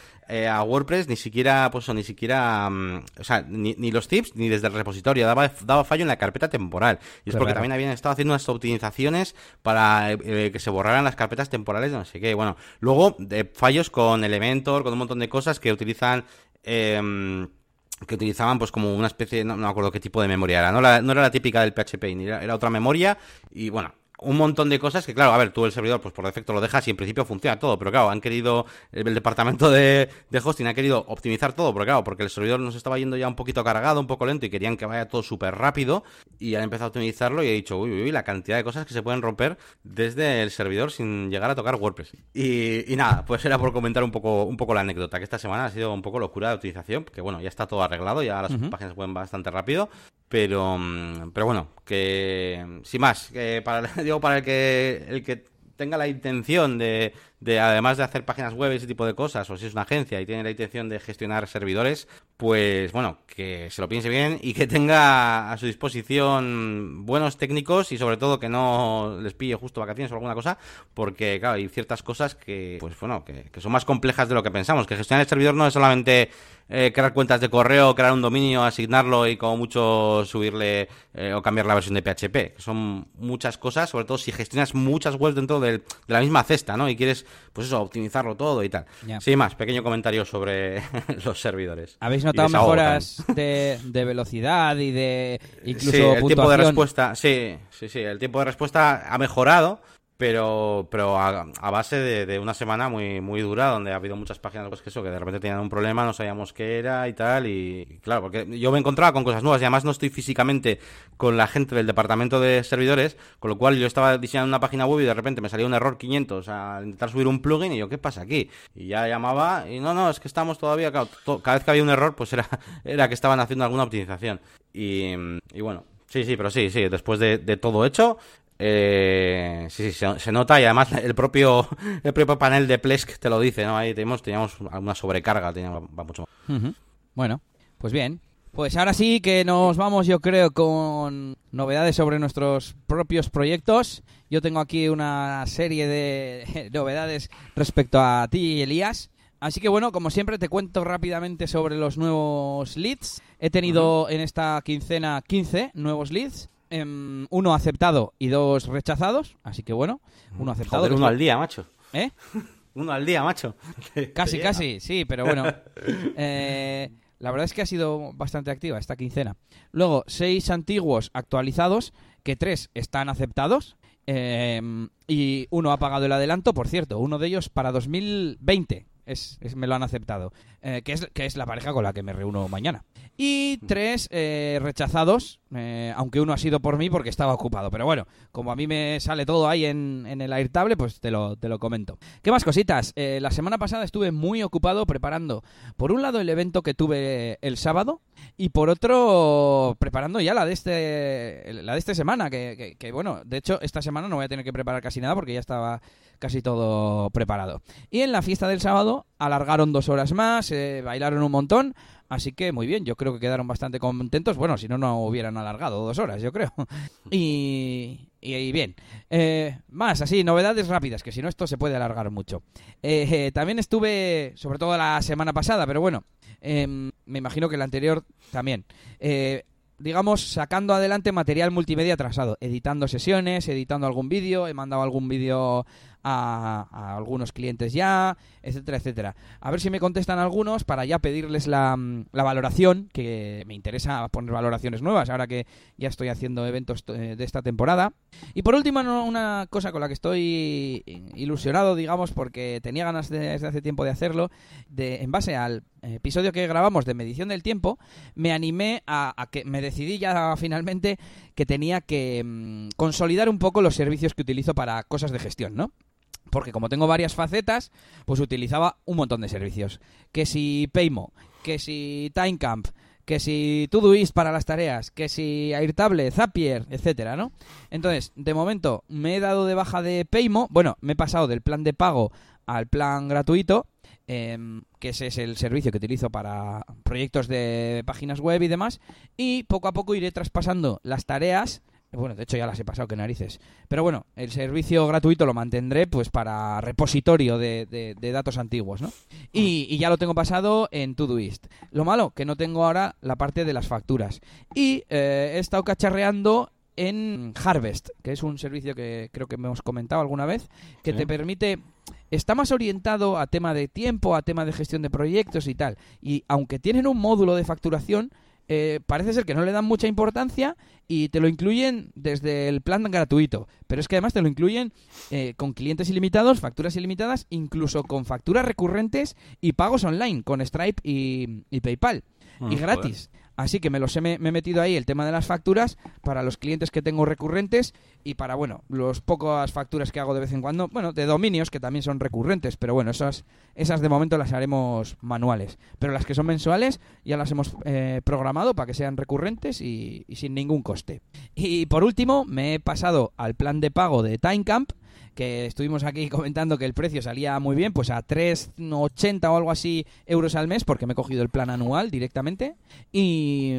a WordPress, ni siquiera, pues, ni siquiera, mm, o sea, ni, ni, los tips, ni desde el repositorio. Daba, daba fallo en la carpeta temporal temporal. Y es porque también habían estado haciendo unas optimizaciones para eh, que se borraran las carpetas temporales, no sé qué. Bueno, luego de fallos con Elementor, con un montón de cosas que utilizan. Em, que utilizaban pues como una especie, no, me acuerdo qué tipo de memoria era, no, no era la típica del PHP, ni era otra memoria y bueno, un montón de cosas que, claro, a ver, tú el servidor, pues por defecto lo dejas y en principio funciona todo, pero claro, han querido, el departamento de, hosting ha querido optimizar todo, pero claro, porque el servidor nos estaba yendo ya un poquito cargado, un poco lento y querían que vaya todo súper rápido y han empezado a optimizarlo y he dicho, uy, uy, uy, la cantidad de cosas que se pueden romper desde el servidor sin llegar a tocar WordPress. Y, nada, pues era por comentar un poco, un poco la anécdota, que esta semana ha sido un poco locura de utilización, que bueno, ya está todo arreglado, ya las páginas pueden bastante rápido, pero, mm, pero bueno, que sin más, que para, (laughs) digo para el que, el que tenga la intención de, de, además de hacer páginas web y ese tipo de cosas, o si es una agencia y tiene la intención de gestionar servidores, pues bueno, que se lo piense bien y que tenga a su disposición buenos técnicos y sobre todo que no les pille justo vacaciones o alguna cosa, porque claro, hay ciertas cosas que, pues bueno, que, que son más complejas de lo que pensamos, que gestionar el servidor no es solamente eh, crear cuentas de correo, crear un dominio, asignarlo y como mucho subirle eh, o cambiar la versión de PHP. Son muchas cosas, sobre todo si gestionas muchas webs dentro de, la misma cesta, ¿no? Y quieres, pues eso, optimizarlo todo y tal. Sin más, pequeño comentario sobre (laughs) los servidores. ¿Habéis notado mejoras de, velocidad y de incluso sí, el tiempo de respuesta, sí, sí, sí, el tiempo de respuesta ha mejorado pero pero a, base de, una semana muy muy dura donde ha habido muchas páginas pues que eso que de repente tenían un problema no sabíamos qué era y tal y, claro porque yo me encontraba con cosas nuevas y además no estoy físicamente con la gente del departamento de servidores con lo cual yo estaba diseñando una página web y de repente me salía un error 500 al intentar subir un plugin y yo qué pasa aquí y ya llamaba y no no es que estamos todavía cada vez que había un error pues era (laughs) era que estaban haciendo alguna optimización. Y, y bueno Sí, sí, pero sí, sí, después de, de todo hecho, eh, sí, sí, se, nota y además el propio (laughs) el propio panel de Plesk te lo dice, ¿no? Ahí teníamos, teníamos una sobrecarga, teníamos, va mucho Bueno, pues bien. Pues ahora sí que nos vamos, yo creo, con novedades sobre nuestros propios proyectos. Yo tengo aquí una serie de (laughs) novedades respecto a ti, Elías. Así que bueno, como siempre te cuento rápidamente sobre los nuevos leads. He tenido en esta quincena 15 nuevos leads. Em, uno aceptado y dos rechazados. Así que bueno, uno aceptado. (laughs) uno al día, macho. ¿Eh? uno al día, macho. Casi, casi, sí, pero bueno. (laughs) Eh, la verdad es que ha sido bastante activa esta quincena. Luego, seis antiguos actualizados, que tres están aceptados. Em, y uno ha pagado el adelanto, por cierto, uno de ellos para 2020. Es, me lo han aceptado. Eh, que, es, que es la pareja con la que me reúno mañana. Y tres eh, rechazados, eh, aunque uno ha sido por mí porque estaba ocupado. Pero bueno, como a mí me sale todo ahí en, en el Airtable, pues te lo, te lo comento. ¿Qué más cositas? Eh, la semana pasada estuve muy ocupado preparando, por un lado, el evento que tuve el sábado y por otro, preparando ya la de este, la de esta semana. Que, que, bueno, de hecho, esta semana no voy a tener que preparar casi nada porque ya estaba casi todo preparado. Y en la fiesta del sábado alargaron dos horas más, bailaron un montón. Así que muy bien, yo creo que quedaron bastante contentos. Bueno, si no, no hubieran alargado dos horas, yo creo. (laughs) Y, y, bien. Eh, más, así, novedades rápidas, que si no, esto se puede alargar mucho. Eh, también estuve, sobre todo la semana pasada, pero bueno, em, me imagino que la anterior también. Eh, digamos, sacando adelante material multimedia atrasado, editando sesiones, editando algún vídeo, he mandado algún vídeo a, algunos clientes ya, etcétera, etcétera. A ver si me contestan algunos para ya pedirles la, mm, la, valoración, que me interesa poner valoraciones nuevas ahora que ya estoy haciendo eventos eh, de esta temporada. Y por último, una cosa con la que estoy ilusionado, digamos, porque tenía ganas desde hace tiempo de hacerlo, de, en base al episodio que grabamos de medición del tiempo, me animé a, a que me decidí ya finalmente que tenía que mm, consolidar un poco los servicios que utilizo para cosas de gestión, ¿no? Porque como tengo varias facetas, pues utilizaba un montón de servicios. Que si Paymo, que si Timecamp, que si Todoist para las tareas, que si Airtable, Zapier, etcétera, ¿no? Entonces, de momento me he dado de baja de Paymo, bueno, me he pasado del plan de pago al plan gratuito, em, que ese es el servicio que utilizo para proyectos de páginas web y demás, y poco a poco iré traspasando las tareas bueno, de hecho ya las he pasado, que narices. Pero bueno, el servicio gratuito lo mantendré pues para repositorio de, datos antiguos, ¿no? Y, ya lo tengo pasado en Todoist. Lo malo, que no tengo ahora la parte de las facturas. Y eh, he estado cacharreando en Harvest, que es un servicio que creo que hemos comentado alguna vez, que te permite... Está más orientado a tema de tiempo, a tema de gestión de proyectos y tal. Y aunque tienen un módulo de facturación, eh, parece ser que no le dan mucha importancia y te lo incluyen desde el plan gratuito. Pero es que además te lo incluyen eh, con clientes ilimitados, facturas ilimitadas, incluso con facturas recurrentes y pagos online con Stripe y, PayPal. y mm, gratis. Así que me los he, me, he metido ahí el tema de las facturas para los clientes que tengo recurrentes y para, bueno, los pocas facturas que hago de vez en cuando, bueno, de dominios que también son recurrentes, pero bueno, esas, esas de momento las haremos manuales. Pero las que son mensuales ya las hemos eh, programado para que sean recurrentes y, y sin ningún coste. Y por último, me he pasado al plan de pago de Timecamp que estuvimos aquí (laughs) comentando que el precio salía muy bien, pues a 3,80 o algo así euros al mes, porque me he cogido el plan anual directamente. Y,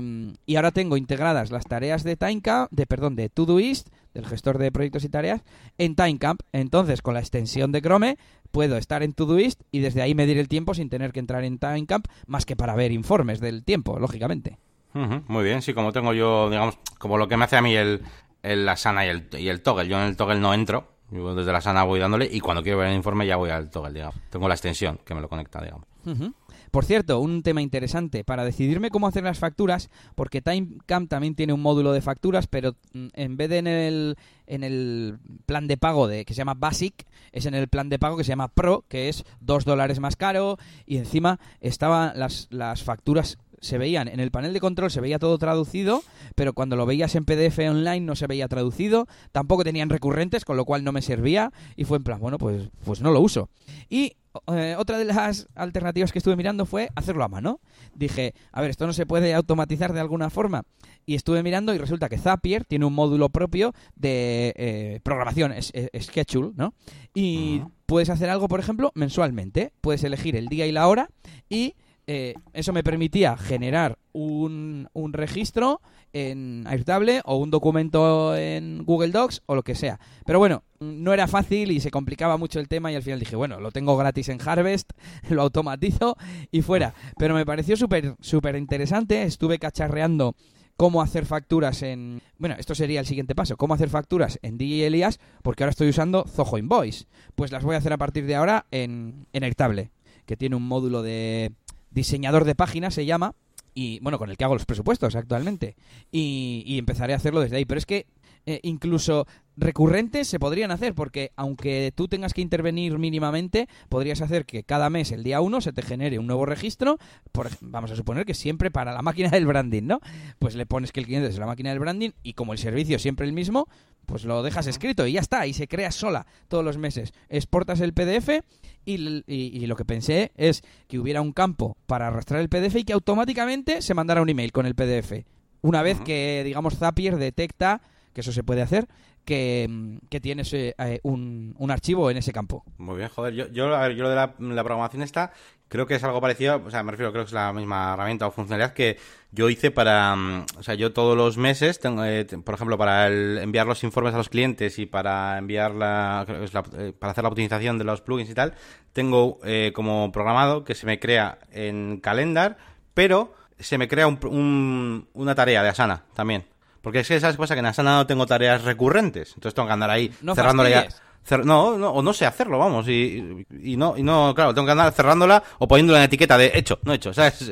y ahora tengo integradas las tareas de Timecamp, de perdón, de Todoist, del gestor de proyectos y tareas, en Timecamp. Entonces, con la extensión de Chrome, puedo estar en Todoist y desde ahí medir el tiempo sin tener que entrar en Timecamp, más que para ver informes del tiempo, lógicamente. muy bien, sí, como tengo yo, digamos, como lo que me hace a mí el, el la sana y el, y el toggle. Yo en el toggle no entro, desde la sana voy dándole y cuando quiero ver el informe ya voy al toggle, digamos. Tengo la extensión que me lo conecta, digamos. Por cierto, un tema interesante, para decidirme cómo hacer las facturas, porque Timecamp también tiene un módulo de facturas, pero mm, en vez de en el, en el plan de pago de que se llama Basic, es en el plan de pago que se llama Pro, que es dos dólares más caro, y encima estaban las, las facturas se veían en el panel de control, se veía todo traducido, pero cuando lo veías en PDF online no se veía traducido, tampoco tenían recurrentes, con lo cual no me servía, y fue en plan, bueno, pues, pues no lo uso. Y eh, otra de las alternativas que estuve mirando fue hacerlo a mano. Dije, a ver, esto no se puede automatizar de alguna forma. Y estuve mirando y resulta que Zapier tiene un módulo propio de eh, programación, es, schedule, ¿no? Y puedes hacer algo, por ejemplo, mensualmente. Puedes elegir el día y la hora y eh, eso me permitía generar un, un, registro en Airtable o un documento en Google Docs o lo que sea. Pero bueno, no era fácil y se complicaba mucho el tema y al final dije, bueno, lo tengo gratis en Harvest, (laughs) lo automatizo y fuera. Pero me pareció súper interesante, estuve cacharreando cómo hacer facturas en... Bueno, esto sería el siguiente paso, cómo hacer facturas en DJ Elias, porque ahora estoy usando Zoho Invoice. Pues las voy a hacer a partir de ahora en, en Airtable, que tiene un módulo de diseñador de páginas se llama, y bueno, con el que hago los presupuestos actualmente. Y, empezaré a hacerlo desde ahí. Pero es que eh, incluso recurrentes se podrían hacer, porque aunque tú tengas que intervenir mínimamente, podrías hacer que cada mes, el día 1, se te genere un nuevo registro, por, vamos a suponer que siempre para la máquina del branding, ¿no? Pues le pones que el cliente es la máquina del branding y como el servicio siempre el mismo, pues lo dejas escrito y ya está, y se crea sola todos los meses. Exportas el PDF y, y, lo que pensé es que hubiera un campo para arrastrar el PDF y que automáticamente se mandara un email con el PDF. Una vez que, digamos, Zapier detecta que eso se puede hacer, que, que tienes eh, un, un, archivo en ese campo. Muy bien, joder. Yo, yo, a ver, yo lo de la, la, programación está, creo que es algo parecido, o sea, me refiero, creo que es la misma herramienta o funcionalidad que yo hice para, mm, o sea, yo todos los meses, tengo, eh, por ejemplo, para enviar los informes a los clientes y para enviar la, eh, para hacer la optimización de los plugins y tal, tengo como programado que se me crea en Calendar, pero se me crea una tarea de Asana también. Porque es que sabes pasa que en Asana no tengo tareas recurrentes, entonces tengo que andar ahí no cerrándola ya. no, no, o no sé hacerlo, vamos, y, y, no, y no, claro, tengo que andar cerrándola o poniéndola en etiqueta de hecho, no hecho, ¿sabes?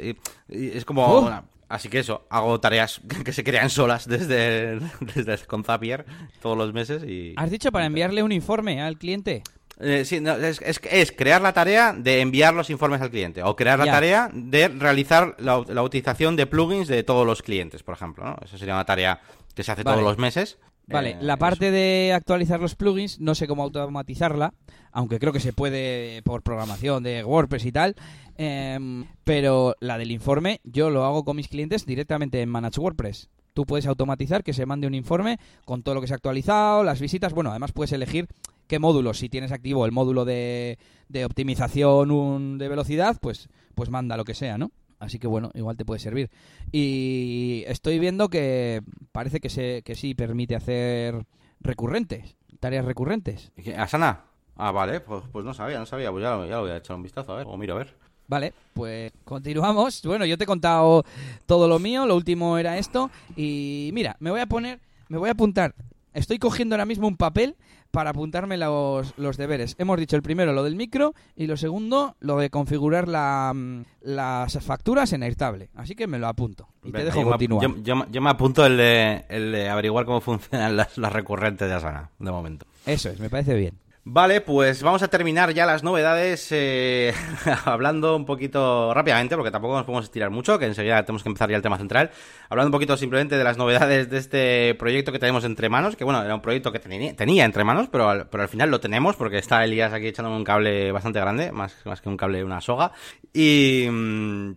es como, así que eso, hago tareas (laughs) que se crean solas desde, (laughs) desde con Zapier todos los meses y... ¿Has dicho para enviarle un informe al cliente? Eh, sí, es, es, crear la tarea de enviar los informes al cliente o crear la tarea de realizar la, utilización de plugins de todos los clientes, por ejemplo. ¿no? Esa sería una tarea que se hace todos los meses. Vale, eh, la parte de actualizar los plugins, no sé cómo automatizarla, aunque creo que se puede por programación de WordPress y tal, em, pero la del informe yo lo hago con mis clientes directamente en Manage WordPress. Tú puedes automatizar que se mande un informe con todo lo que se ha actualizado, las visitas, bueno, además puedes elegir qué módulos, si tienes activo el módulo de, de optimización de velocidad, pues, pues manda lo que sea, ¿no? Así que bueno, igual te puede servir. Y estoy viendo que parece que, se, que sí permite hacer recurrentes, tareas recurrentes. ¿Asana? Ah, vale, pues, pues no sabía, no sabía. Pues ya, ya lo voy a echar un vistazo, a ver, o miro a ver. Vale, pues continuamos. Bueno, yo te he contado todo lo mío, lo último era esto. Y mira, me voy a poner, me voy a apuntar. Estoy cogiendo ahora mismo un papel para apuntarme los, los, deberes. Hemos dicho el primero lo del micro y lo segundo lo de configurar la, mm, las facturas en Airtable. Así que me lo apunto y te dejo continuar. yo, me apunto el de, el de averiguar cómo (laughs) funcionan las, las recurrentes de Asana, de momento. Eso es, me parece bien. Vale, pues vamos a terminar ya las novedades eh, (laughs) hablando un poquito rápidamente, porque tampoco nos podemos estirar mucho, que enseguida tenemos que empezar ya el tema central. Hablando un poquito simplemente de las novedades de este proyecto que tenemos entre manos, que bueno, era un proyecto que tenía, entre manos, pero al, pero al final lo tenemos, porque está Elías aquí echándome un cable bastante grande, más, más que un cable, una soga. Y... Mm,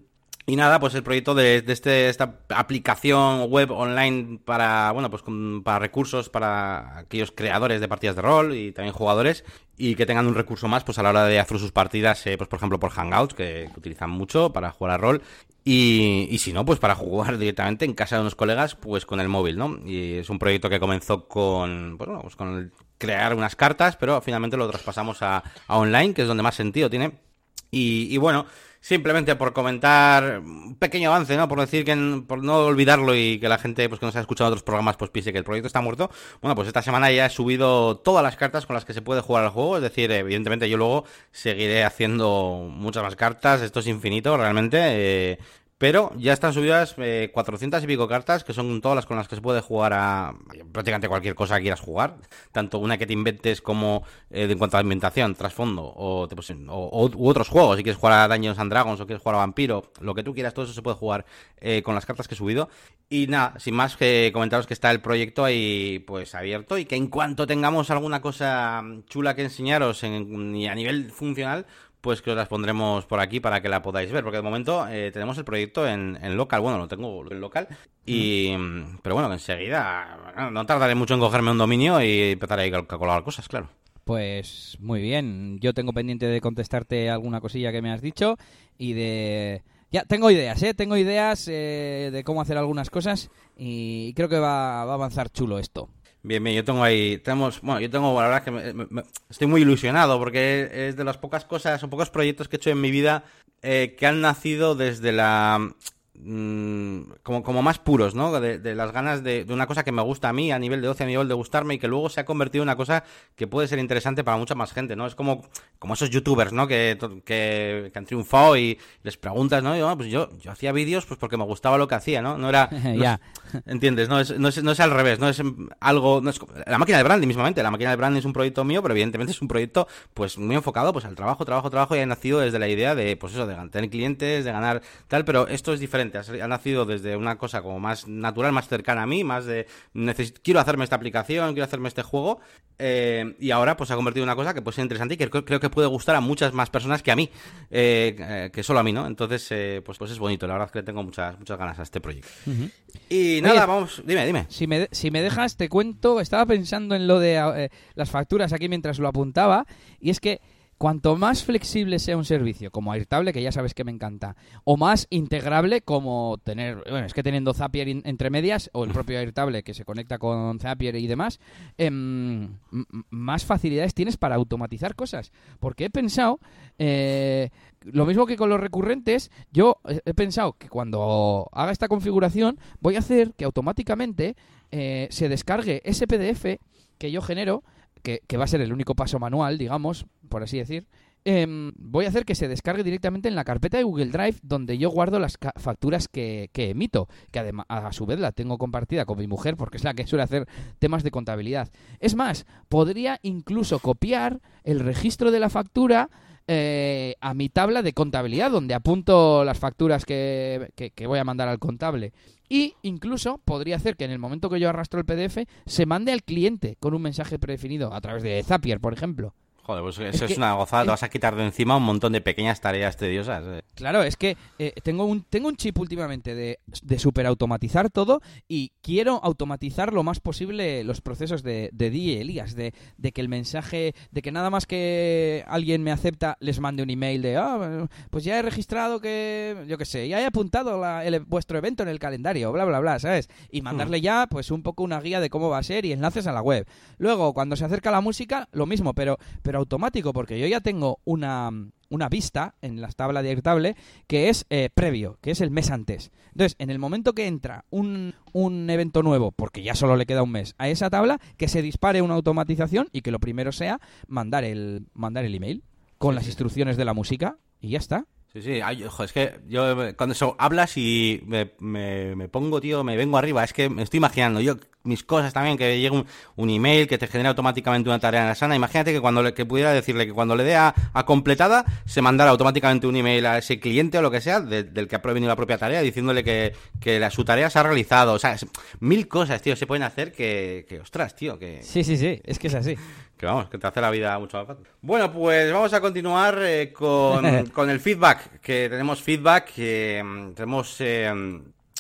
y nada, pues el proyecto de, este, esta aplicación web online para, bueno, pues para recursos para aquellos creadores de partidas de rol y también jugadores y que tengan un recurso más pues a la hora de hacer sus partidas, eh, pues por ejemplo por Hangouts, que, utilizan mucho para jugar a rol y, y si no, pues para jugar (laughs) directamente en casa de unos colegas, pues con el móvil, ¿no? Y es un proyecto que comenzó con, pues, bueno, pues con el crear unas cartas, pero finalmente lo traspasamos a, a online, que es donde más sentido tiene. Y, y bueno, Simplemente por comentar un pequeño avance, ¿no? Por decir que, por no olvidarlo y que la gente, pues que nos ha escuchado otros programas, pues piense que el proyecto está muerto. Bueno, pues esta semana ya he subido todas las cartas con las que se puede jugar al juego. Es decir, evidentemente yo luego seguiré haciendo muchas más cartas. Esto es infinito, realmente. Eh, pero ya están subidas eh, 400 y pico cartas, que son todas las con las que se puede jugar a prácticamente cualquier cosa que quieras jugar. Tanto una que te inventes como eh, en cuanto a ambientación, trasfondo, o, pues, o, u otros juegos. Si quieres jugar a Dungeons and Dragons o quieres jugar a Vampiro, lo que tú quieras, todo eso se puede jugar eh, con las cartas que he subido. Y nada, sin más que comentaros que está el proyecto ahí pues abierto y que en cuanto tengamos alguna cosa chula que enseñaros en, a nivel funcional, pues que os las pondremos por aquí para que la podáis ver, porque de momento eh, tenemos el proyecto en, local, bueno, lo tengo en local, y pero bueno, enseguida no tardaré mucho en cogerme un dominio y empezar a calcular cosas, claro. Pues muy bien, yo tengo pendiente de contestarte alguna cosilla que me has dicho y de... Ya, tengo ideas, ¿eh? Tengo ideas eh, de cómo hacer algunas cosas y creo que va, va a avanzar chulo esto. Bien, bien, yo tengo ahí, tenemos, bueno, yo tengo, la verdad que estoy muy ilusionado porque es de las pocas cosas o pocos proyectos que he hecho en mi vida eh, que han nacido desde la como, como más puros, ¿no? De, las ganas de, una cosa que me gusta a mí a nivel de ocio, a nivel de gustarme y que luego se ha convertido en una cosa que puede ser interesante para mucha más gente, ¿no? Es como, como esos youtubers, ¿no? Que, que, han triunfado y les preguntas, ¿no? yo, ah, pues yo, yo hacía vídeos pues porque me gustaba lo que hacía, ¿no? No era... (laughs) ya. ¿Entiendes? No es, no, es, no es al revés, no es algo... No es, la máquina de branding mismamente, la máquina de branding es un proyecto mío, pero evidentemente es un proyecto pues muy enfocado pues al trabajo, trabajo, trabajo y ha nacido desde la idea de, pues eso, de tener clientes, de ganar tal, pero esto es diferente ha nacido desde una cosa como más natural, más cercana a mí, más de quiero hacerme esta aplicación, quiero hacerme este juego, eh, y ahora pues se ha convertido en una cosa que puede ser interesante y que creo, que puede gustar a muchas más personas que a mí, eh, eh, que solo a mí, ¿no? Entonces, pues, pues es bonito, la verdad es que le tengo muchas, muchas ganas a este proyecto. Y nada, vamos, dime, dime. Si me, si me dejas, te cuento, estaba pensando en lo de las facturas aquí mientras lo apuntaba, y es que cuanto más flexible sea un servicio, como Airtable, que ya sabes que me encanta, o más integrable como tener, bueno, es que teniendo Zapier entre medias, o el propio Airtable que se conecta con Zapier y demás, em, más facilidades tienes para automatizar cosas. Porque he pensado, eh, lo mismo que con los recurrentes, yo he pensado que cuando haga esta configuración voy a hacer que automáticamente eh, se descargue ese PDF que yo genero que, va a ser el único paso manual, digamos, por así decir, em, voy a hacer que se descargue directamente en la carpeta de Google Drive donde yo guardo las facturas que, emito, que además a su vez la tengo compartida con mi mujer porque es la que suele hacer temas de contabilidad. Es más, podría incluso copiar el registro de la factura eh, a mi tabla de contabilidad donde apunto las facturas que, que voy a mandar al contable. Y incluso podría hacer que en el momento que yo arrastro el PDF se mande al cliente con un mensaje predefinido a través de Zapier, por ejemplo. Joder, pues eso es, una gozada, te vas a quitar de encima un montón de pequeñas tareas tediosas. Eh. Claro, es que eh, tengo, un, tengo un chip últimamente de, de super automatizar todo y quiero automatizar lo más posible los procesos de, de DJ Elías, de, de, que el mensaje, de que nada más que alguien me acepta, les mande un email de, ah, pues ya he registrado que, yo qué sé, ya he apuntado vuestro evento en el calendario, bla, bla, bla, ¿sabes? Y mandarle hmm. ya, pues un poco una guía de cómo va a ser y enlaces a la web. Luego, cuando se acerca la música, lo mismo, pero automático, porque yo ya tengo una, una vista en la tabla de Airtable que es eh, previo, que es el mes antes. Entonces, en el momento que entra un, un evento nuevo, porque ya solo le queda un mes, a esa tabla, que se dispare una automatización y que lo primero sea mandar el, mandar el email con las instrucciones de la música y ya está. Sí, sí, es que yo cuando eso hablas y me, me, pongo, tío, me vengo arriba, es que me estoy imaginando, yo mis cosas también, que llegue un, email que te genera automáticamente una tarea en la sana. Imagínate que cuando le, que pudiera decirle que cuando le dé a, completada se mandara automáticamente un email a ese cliente o lo que sea del que ha provenido la propia tarea diciéndole que, la, su tarea se ha realizado. O sea, mil cosas, tío, se pueden hacer que, que, ostras, tío, que... Sí, sí, sí, es que es así. Que vamos, que te hace la vida mucho más fácil. Bueno, pues vamos a continuar eh, con, (laughs) con, el feedback, que tenemos feedback, que mm, tenemos... Eh,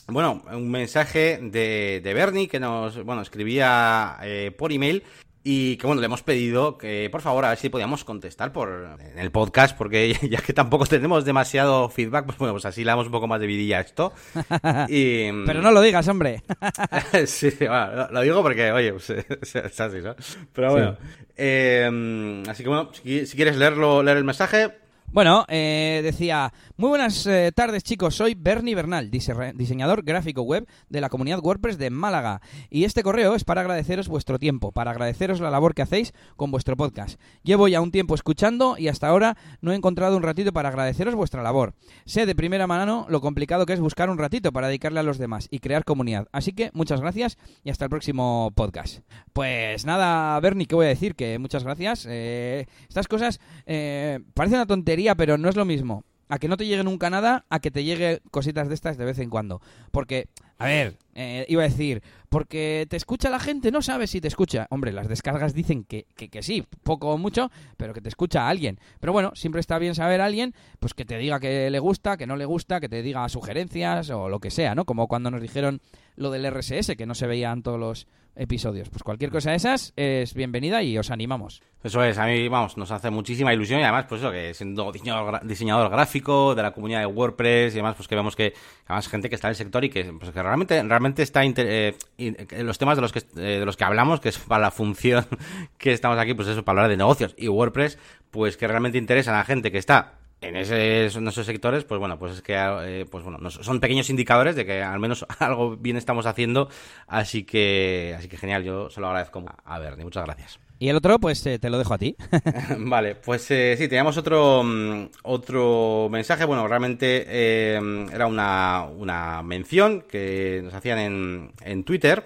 bueno, un mensaje de, de Bernie que nos bueno, escribía eh, por email y que bueno, le hemos pedido que por favor a ver si podíamos contestar por en el podcast, porque (laughs) ya que tampoco tenemos demasiado feedback, pues bueno, pues así le damos un poco más de vidilla a esto. (laughs) Y, Pero no lo digas, hombre. (laughs) sí, bueno, lo, digo porque, oye, pues, es así, ¿no? Pero bueno. Eh, así que bueno, si, si quieres leerlo, leer el mensaje, bueno, eh, decía, muy buenas eh, tardes chicos, soy Bernie Bernal, diseñador gráfico web de la comunidad WordPress de Málaga. Y este correo es para agradeceros vuestro tiempo, para agradeceros la labor que hacéis con vuestro podcast. Llevo ya un tiempo escuchando y hasta ahora no he encontrado un ratito para agradeceros vuestra labor. Sé de primera mano lo complicado que es buscar un ratito para dedicarle a los demás y crear comunidad. Así que muchas gracias y hasta el próximo podcast. Pues nada, Bernie, ¿qué voy a decir? Que muchas gracias. Eh, estas cosas parecen una tontería pero no es lo mismo a que no te llegue nunca nada a que te llegue cositas de estas de vez en cuando. Porque, a ver, eh, iba a decir, porque te escucha la gente, no sabes si te escucha. Hombre, las descargas dicen que, que, que, sí, poco o mucho, pero que te escucha alguien. Pero bueno, siempre está bien saber a alguien, pues que te diga que le gusta, que no le gusta, que te diga sugerencias o lo que sea, ¿no? Como cuando nos dijeron lo del RSS, que no se veían todos los episodios. Pues cualquier cosa de esas es bienvenida y os animamos. Eso es, a mí, vamos, nos hace muchísima ilusión y además, pues eso, que siendo diseñador, gráfico de la comunidad de WordPress y además, pues que vemos que además gente que está en el sector y que, pues, que realmente, realmente está eh, en los temas de los que eh, de los que hablamos, que es para la función (laughs) que estamos aquí, pues eso, para hablar de negocios y WordPress, pues que realmente interesa a la gente que está en, ese, esos sectores, pues bueno, pues es que eh, pues bueno, son pequeños indicadores de que al menos (laughs) algo bien estamos haciendo, así que así que genial, yo se lo agradezco a Bernie, muchas gracias. Y el otro, pues eh, te lo dejo a ti. (laughs) (laughs) vale, pues eh, sí, teníamos otro, mm, otro mensaje. Bueno, realmente era una, una mención que nos hacían en, en Twitter.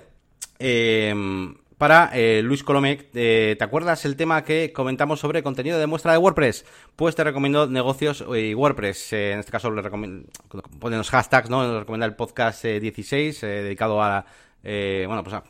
Para Luis Colomé, ¿te acuerdas el tema que comentamos sobre contenido de muestra de WordPress? Pues te recomiendo negocios y WordPress. en este caso le recomiendo, ponen los hashtags, ¿no? Nos recomienda el podcast 16 dedicado a eh, bueno, pues, ah,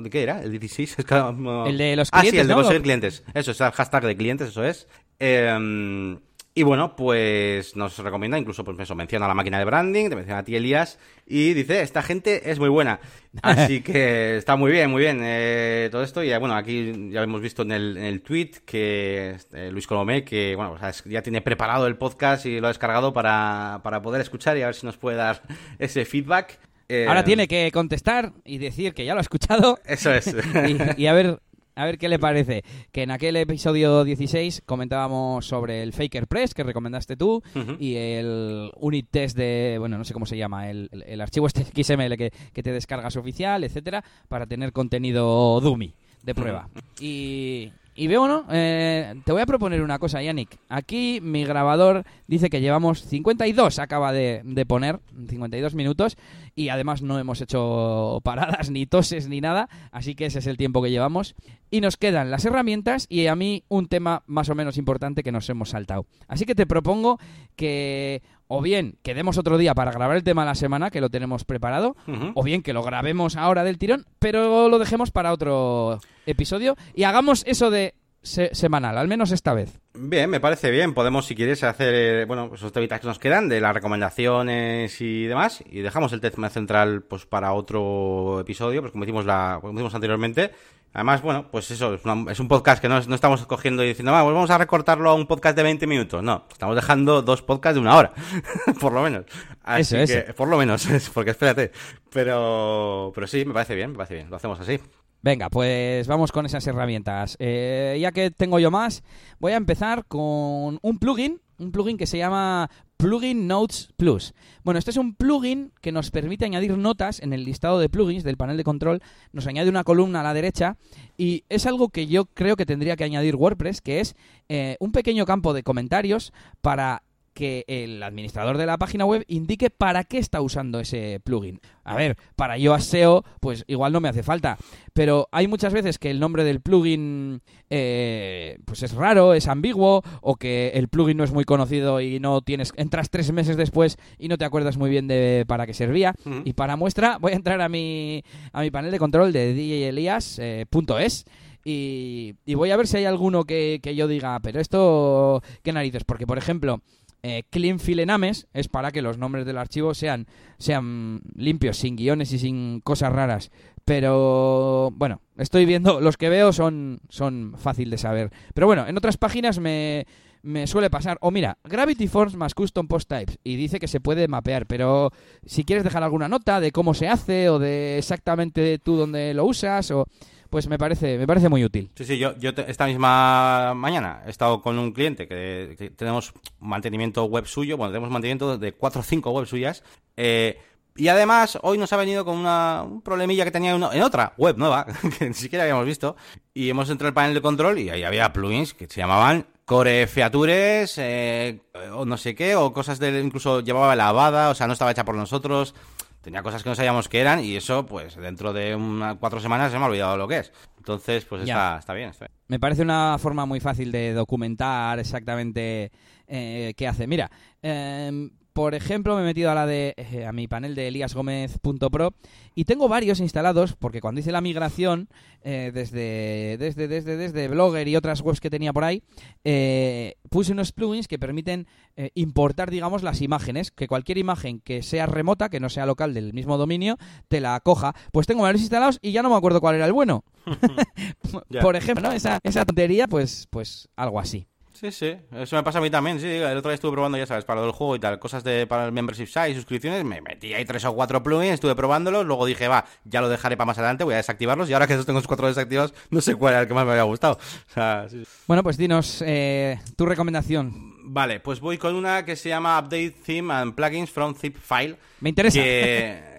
¿de qué era? ¿El 16? el de los clientes, Ah, sí, el de conseguir clientes. Eso, es el hashtag de clientes, eso es. Em, Y bueno, pues nos recomienda, incluso pues eso, menciona la máquina de branding, te menciona a ti Elías, y dice, esta gente es muy buena. (laughs) Así que está muy bien, muy bien eh, todo esto. Y bueno, aquí ya hemos visto en el, en el tweet que eh, Luis Colomé, que bueno, ya tiene preparado el podcast y lo ha descargado para, para poder escuchar y a ver si nos puede dar (laughs) ese feedback. Ahora tiene que contestar y decir que ya lo ha escuchado. Eso es. (laughs) y, a ver a ver qué le parece. Que en aquel episodio 16 comentábamos sobre el Faker Press que recomendaste tú y el unit test de, bueno, no sé cómo se llama, el, archivo este XML que, que, te descargas oficial, etcétera, para tener contenido dummy de prueba. Y, y veo, ¿no? Eh, te voy a proponer una cosa, Yannick. Aquí mi grabador dice que llevamos 52, acaba de, de, poner, 52 minutos, y además no hemos hecho (laughs) paradas, ni toses, ni nada, así que ese es el tiempo que llevamos. Y nos quedan las herramientas y a mí un tema más o menos importante que nos hemos saltado. Así que te propongo que o bien quedemos otro día para grabar el tema de la semana, que lo tenemos preparado, o bien que lo grabemos ahora del tirón, pero lo dejemos para otro episodio y hagamos eso de semanal, al menos esta vez. Bien, me parece bien. Podemos, si quieres, hacer, eh, bueno, esos temitas que nos quedan de las recomendaciones y demás, y dejamos el tema central pues para otro episodio, pues como hicimos, la, como hicimos anteriormente, Además, bueno, pues eso, es, un podcast que no, no, estamos cogiendo y diciendo, vamos a recortarlo a un podcast de 20 minutos. No, estamos dejando dos podcasts de una hora, (laughs) por lo menos. Así que, por lo menos, (laughs) porque espérate. Pero, pero sí, me parece bien, me parece bien, lo hacemos así. Venga, pues vamos con esas herramientas. Eh, ya que tengo yo más, voy a empezar con un plugin, un plugin que se llama Plugin Notes Plus. Bueno, este es un plugin que nos permite añadir notas en el listado de plugins del panel de control. Nos añade una columna a la derecha y es algo que yo creo que tendría que añadir WordPress, que es eh, un pequeño campo de comentarios para que el administrador de la página web indique para qué está usando ese plugin. A ver, para yo SEO, pues igual no me hace falta. Pero hay muchas veces que el nombre del plugin eh, pues es raro, es ambiguo, o que el plugin no es muy conocido y no tienes. entras tres meses después y no te acuerdas muy bien de para qué servía. Y para muestra, (laughs) voy a entrar a mi, a mi panel de control de djelias.es. Eh, y, y, voy a ver si hay alguno que, que yo diga, pero esto, ¿qué narices? Porque, por ejemplo, eh, clean filenames es para que los nombres del archivo sean, sean limpios, sin guiones y sin cosas raras. Pero bueno, estoy viendo, los que veo son, son fácil de saber. Pero bueno, en otras páginas me, me suele pasar. O mira, Gravity Forms más Custom Post Types. Y dice que se puede mapear. Pero si quieres dejar alguna nota de cómo se hace o de exactamente tú dónde lo usas o pues me parece, me parece muy útil. Sí, sí, yo, yo esta misma mañana he estado con un cliente que, tenemos mantenimiento web suyo, bueno, tenemos mantenimiento de cuatro o cinco web suyas, eh, y además, hoy nos ha venido con una, un problemilla que tenía en otra web nueva, (laughs) que ni siquiera habíamos visto, y hemos entrado al panel de control y ahí había plugins que se llamaban Core Features, eh, o no sé qué, o cosas de, incluso llevaba lavada, o sea, no estaba hecha por nosotros tenía cosas que no sabíamos que eran y eso, pues dentro de unas cuatro semanas se me ha olvidado lo que es. Entonces, pues está, está, bien, Me parece una forma muy fácil de documentar exactamente eh, qué hace. Mira, eh, por ejemplo, me he metido a la de eh, a mi panel de eliasgomez.pro y tengo varios instalados porque cuando hice la migración eh, desde, desde, desde, desde Blogger y otras webs que tenía por ahí, eh, puse unos plugins que permiten importar, digamos, las imágenes, que cualquier imagen que sea remota, que no sea local del mismo dominio, te la coja. Pues tengo varios instalados y ya no me acuerdo cuál era el bueno. (laughs) (laughs) por ejemplo, esa, esa tontería, pues, pues algo así. Sí, sí, eso me pasa a mí también, sí, el otro día estuve probando, ya sabes, para lo del juego y tal, cosas de para el membership site, suscripciones, me metí ahí tres o cuatro plugins, estuve probándolos, luego dije, va, ya lo dejaré para más adelante, voy a desactivarlos y ahora que esos tengo los cuatro desactivados, no sé cuál era el que más me había gustado. Bueno, pues dinos eh, tu recomendación. Vale, pues voy con una que se llama Update Theme and Plugins from Zip File. Me interesa. Que,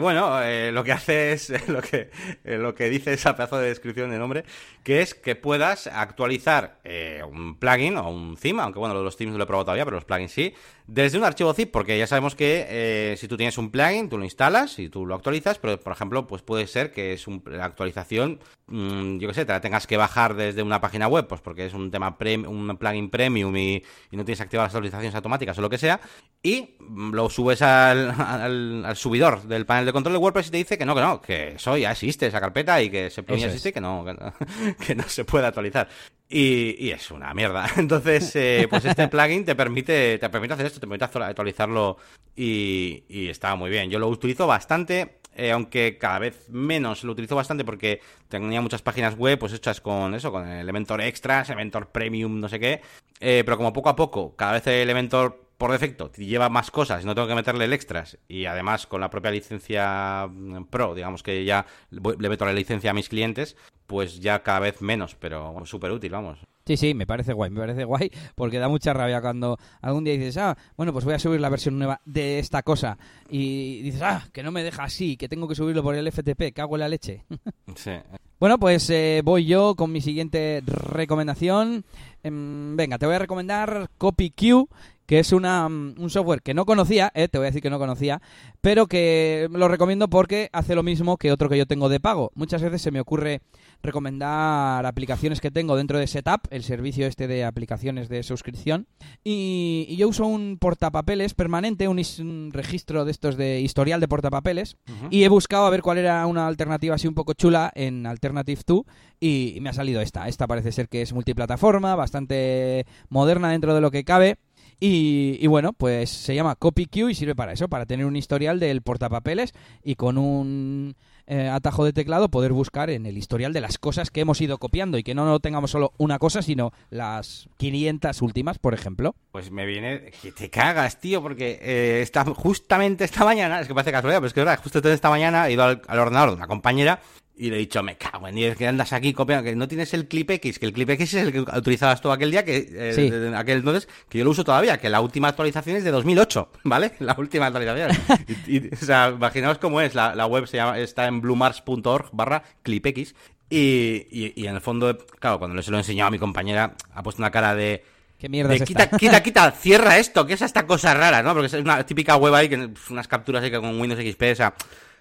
bueno, eh, lo que hace es (laughs) lo que, eh, lo que dice esa pedazo de descripción de nombre, que es que puedas actualizar eh, un plugin o un theme, aunque bueno, los themes no lo he probado todavía, pero los plugins sí, desde un archivo zip, porque ya sabemos que eh, si tú tienes un plugin, tú lo instalas y tú lo actualizas, pero por ejemplo, pues puede ser que es una actualización, mm, yo qué sé, te la tengas que bajar desde una página web, pues porque es un tema un plugin premium y, no tienes activadas las actualizaciones automáticas o lo que sea, y lo subes (laughs) al, al, subidor del panel de control de WordPress y te dice que no, que no, que eso ya existe, esa carpeta y que ese plugin existe y que no, (laughs) que no, se puede actualizar. Y, es una mierda. (laughs) Entonces, eh, pues este (laughs) plugin te permite, te permite hacer esto, te permite actualizarlo y, y está muy bien. Yo lo utilizo bastante. Eh, aunque cada vez menos lo utilizo bastante porque tenía muchas páginas web pues hechas con eso, con Elementor Extras, Elementor Premium, no sé qué, eh, pero como poco a poco, cada vez el Elementor por defecto lleva más cosas, no tengo que meterle el extras y además con la propia licencia mm, Pro, digamos que ya le meto la licencia a mis clientes, pues ya cada vez menos, pero súper útil, vamos. Sí, sí, me parece guay, me parece guay porque da mucha rabia cuando algún día dices, ah, bueno, pues voy a subir la versión nueva de esta cosa y dices, ah, que no me deja así, que tengo que subirlo por el FTP, que hago la leche. (laughs) Sí. Bueno, pues eh, voy yo con mi siguiente recomendación. Em, venga, te voy a recomendar CopyQ, que es una, mm, un software que no conocía, eh, te voy a decir que no conocía, pero que lo recomiendo porque hace lo mismo que otro que yo tengo de pago. Muchas veces se me ocurre recomendar aplicaciones que tengo dentro de Setup, el servicio este de aplicaciones de suscripción, y, yo uso un portapapeles permanente, un, registro de estos de historial de portapapeles, y he buscado a ver cuál era una alternativa así un poco chula en Alternative 2, y me ha salido esta. Esta parece ser que es multiplataforma, bastante moderna dentro de lo que cabe y, bueno, pues se llama CopyQ y sirve para eso, para tener un historial del portapapeles y con un eh, atajo de teclado poder buscar en el historial de las cosas que hemos ido copiando y que no, tengamos solo una cosa, sino las 500 últimas, por ejemplo. Pues me viene que te cagas, tío, porque eh, justamente esta mañana, es que parece casualidad, pero es que verdad, justo esta mañana he ido al, al ordenador de una compañera y le he dicho, me cago en Dios, que andas aquí copiando, que no tienes el clip X, que el clip X es el que utilizabas tú aquel día, que eh, aquel entonces, que yo lo uso todavía, que la última actualización es de 2008, (laughs) ¿vale? La última actualización. (laughs) y, o sea, imaginaos cómo es, la, web se llama, está en bluemars.org barra clipx, y, y, y en el fondo, claro, cuando se lo he enseñado a mi compañera, ha puesto una cara de... ¿Qué mierda es quita, quita, quita, (laughs) cierra esto, que es esta cosa rara, ¿no? Porque es una típica web ahí, que unas capturas ahí que con Windows XP, o sea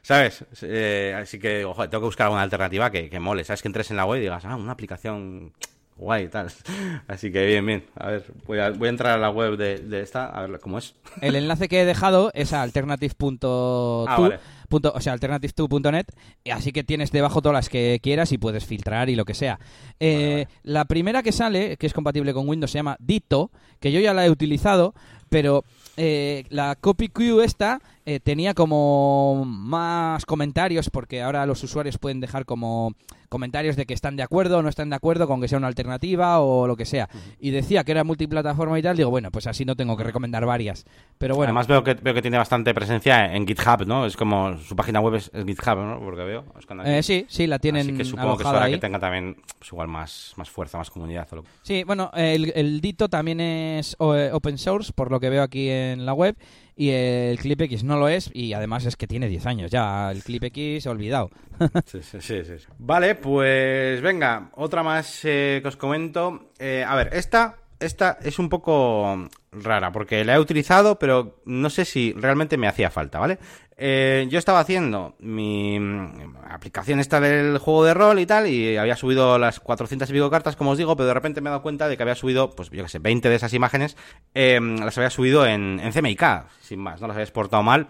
¿Sabes? Eh, así que, ojo, tengo que buscar alguna alternativa que, que mole. ¿Sabes? Que entres en la web y digas, ah, una aplicación (tsk) guay y tal. (laughs) Así que bien, bien. A ver, voy a, voy a entrar a la web de, de, esta, a ver cómo es. El enlace que he dejado es a alternative.to, ah, o sea, alternative2.net, así que tienes debajo todas las que quieras y puedes filtrar y lo que sea. Eh, la primera que sale, que es compatible con Windows, se llama Dito, que yo ya la he utilizado, pero eh, la CopyQ esta eh, tenía como más comentarios, porque ahora los usuarios pueden dejar como comentarios de que están de acuerdo o no están de acuerdo con que sea una alternativa o lo que sea. Y decía que era multiplataforma y tal, digo, bueno, pues así no tengo que recomendar varias. Pero bueno. Además veo que, veo que tiene bastante presencia en GitHub, ¿no? Es como su página web es, GitHub, ¿no? Porque veo. Eh, sí, sí, la tienen. Así que supongo que es que tenga también pues, igual más, más fuerza, más comunidad. O lo... Sí, bueno, el, el Dito también es open source, por lo que veo aquí en la web y el Clip X no lo es y además es que tiene 10 años ya, el Clip X olvidado. (laughs) Vale, pues venga, otra más eh, que os comento. Eh, a ver, esta, esta es un poco rara porque la he utilizado pero no sé si realmente me hacía falta, ¿vale? Eh, yo estaba haciendo mi aplicación esta del juego de rol y tal, y había subido las 400 y pico cartas, como os digo, pero de repente me he dado cuenta de que había subido, pues yo que sé, 20 de esas imágenes, em, las había subido en, en sin más, no las había exportado mal,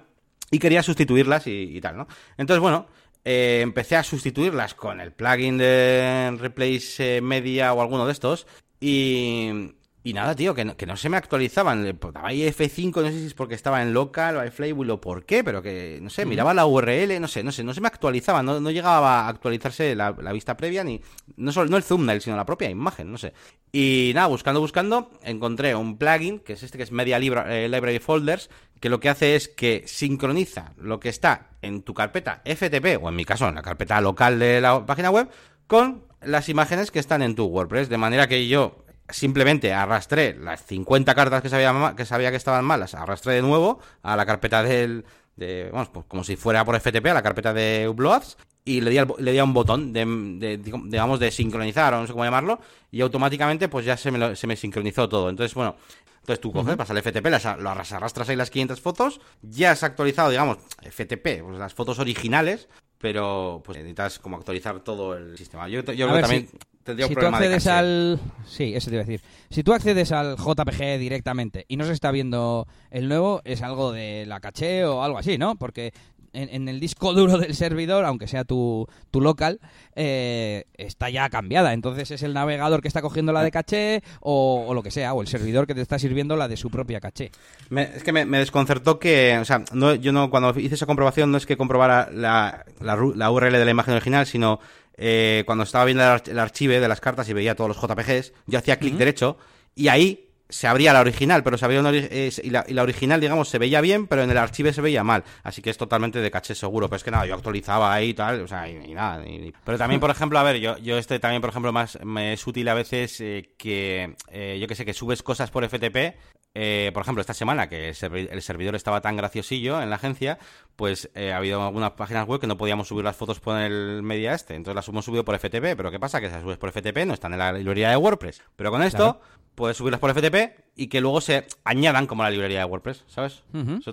y quería sustituirlas y, tal, ¿no? Entonces, bueno, eh, empecé a sustituirlas con el plugin de Replace Media o alguno de estos, y, y nada, tío, que no, que no se me actualizaban. Daba ahí F5, no sé si es porque estaba en local o iFlywheel o por qué, pero que, no sé, miraba la URL, no sé, no sé, no se me actualizaba, no, no llegaba a actualizarse la, vista previa, ni no, solo, no el thumbnail, sino la propia imagen, no sé. Y nada, buscando, buscando, encontré un plugin, que es este que es Media eh, Library Folders, que lo que hace es que sincroniza lo que está en tu carpeta FTP, o en mi caso, en la carpeta local de la página web, con las imágenes que están en tu WordPress, de manera que yo simplemente arrastré las 50 cartas que sabía, que sabía que estaban malas, arrastré de nuevo a la carpeta del, de, vamos, pues como si fuera por FTP, a la carpeta de Uploads, y le di, le di a un botón de, digamos, de sincronizar, o no sé cómo llamarlo, y automáticamente pues ya se me, se me sincronizó todo. Entonces, bueno, entonces tú coges, vas al FTP, las, lo arrastras ahí las 500 fotos, ya has actualizado, digamos, FTP, pues las fotos originales, pero pues necesitas como actualizar todo el sistema. Yo, yo creo también tendría un si problema tú accedes al sí, eso te iba a decir. Si tú accedes al JPG directamente y no se está viendo el nuevo, es algo de la caché o algo así, ¿no? Porque en, el disco duro del servidor, aunque sea tu, tu local, eh, está ya cambiada. Entonces es el navegador que está cogiendo la de caché o, lo que sea, o el servidor que te está sirviendo la de su propia caché. es que me, desconcertó que, o sea, no, yo no, cuando hice esa comprobación no es que comprobara la, la, URL de la imagen original, sino eh, cuando estaba viendo el, archivo de las cartas y veía todos los JPGs, yo hacía clic derecho y ahí se abría la original, pero se abría una, y, la, original, digamos, se veía bien, pero en el archivo se veía mal. Así que es totalmente de caché seguro. Pero es que nada, yo actualizaba ahí y tal, o sea, y, nada. pero también, por ejemplo, a ver, yo, yo este también, por ejemplo, más me es útil a veces eh, que, eh, yo que sé, que subes cosas por FTP. Eh, por ejemplo, esta semana que el, servidor estaba tan graciosillo en la agencia, pues ha habido algunas páginas web que no podíamos subir las fotos por el media este. Entonces las hemos subido por FTP. Pero ¿qué pasa? Que si las subes por FTP no están en la librería de WordPress. Pero con esto puedes subirlas por FTP y que luego se añadan como la librería de WordPress, ¿sabes?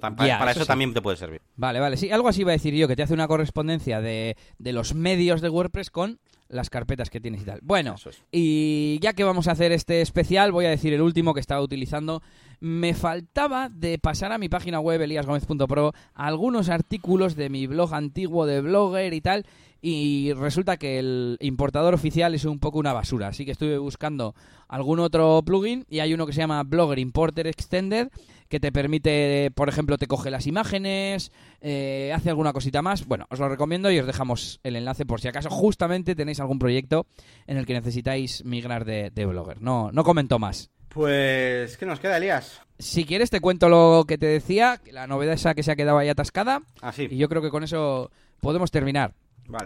para, eso, también te puede servir. Vale, vale. Sí, algo así iba a decir yo, que te hace una correspondencia de, de los medios de WordPress con las carpetas que tienes y tal. Bueno, y ya que vamos a hacer este especial, voy a decir el último que estaba utilizando. Me faltaba de pasar a mi página web, eliasgomez.pro, algunos artículos de mi blog antiguo de blogger y tal, y resulta que el importador oficial es un poco una basura, así que estuve buscando algún otro plugin y hay uno que se llama Blogger Importer Extended que te permite, por ejemplo, te coge las imágenes, eh, hace alguna cosita más. Bueno, os lo recomiendo y os dejamos el enlace por si acaso justamente tenéis algún proyecto en el que necesitáis migrar de, Blogger. No, no comento más. Pues, ¿qué nos queda, Elías? Si quieres te cuento lo que te decía, la novedad esa que se ha quedado ahí atascada. Ah, sí. Y yo creo que con eso podemos terminar.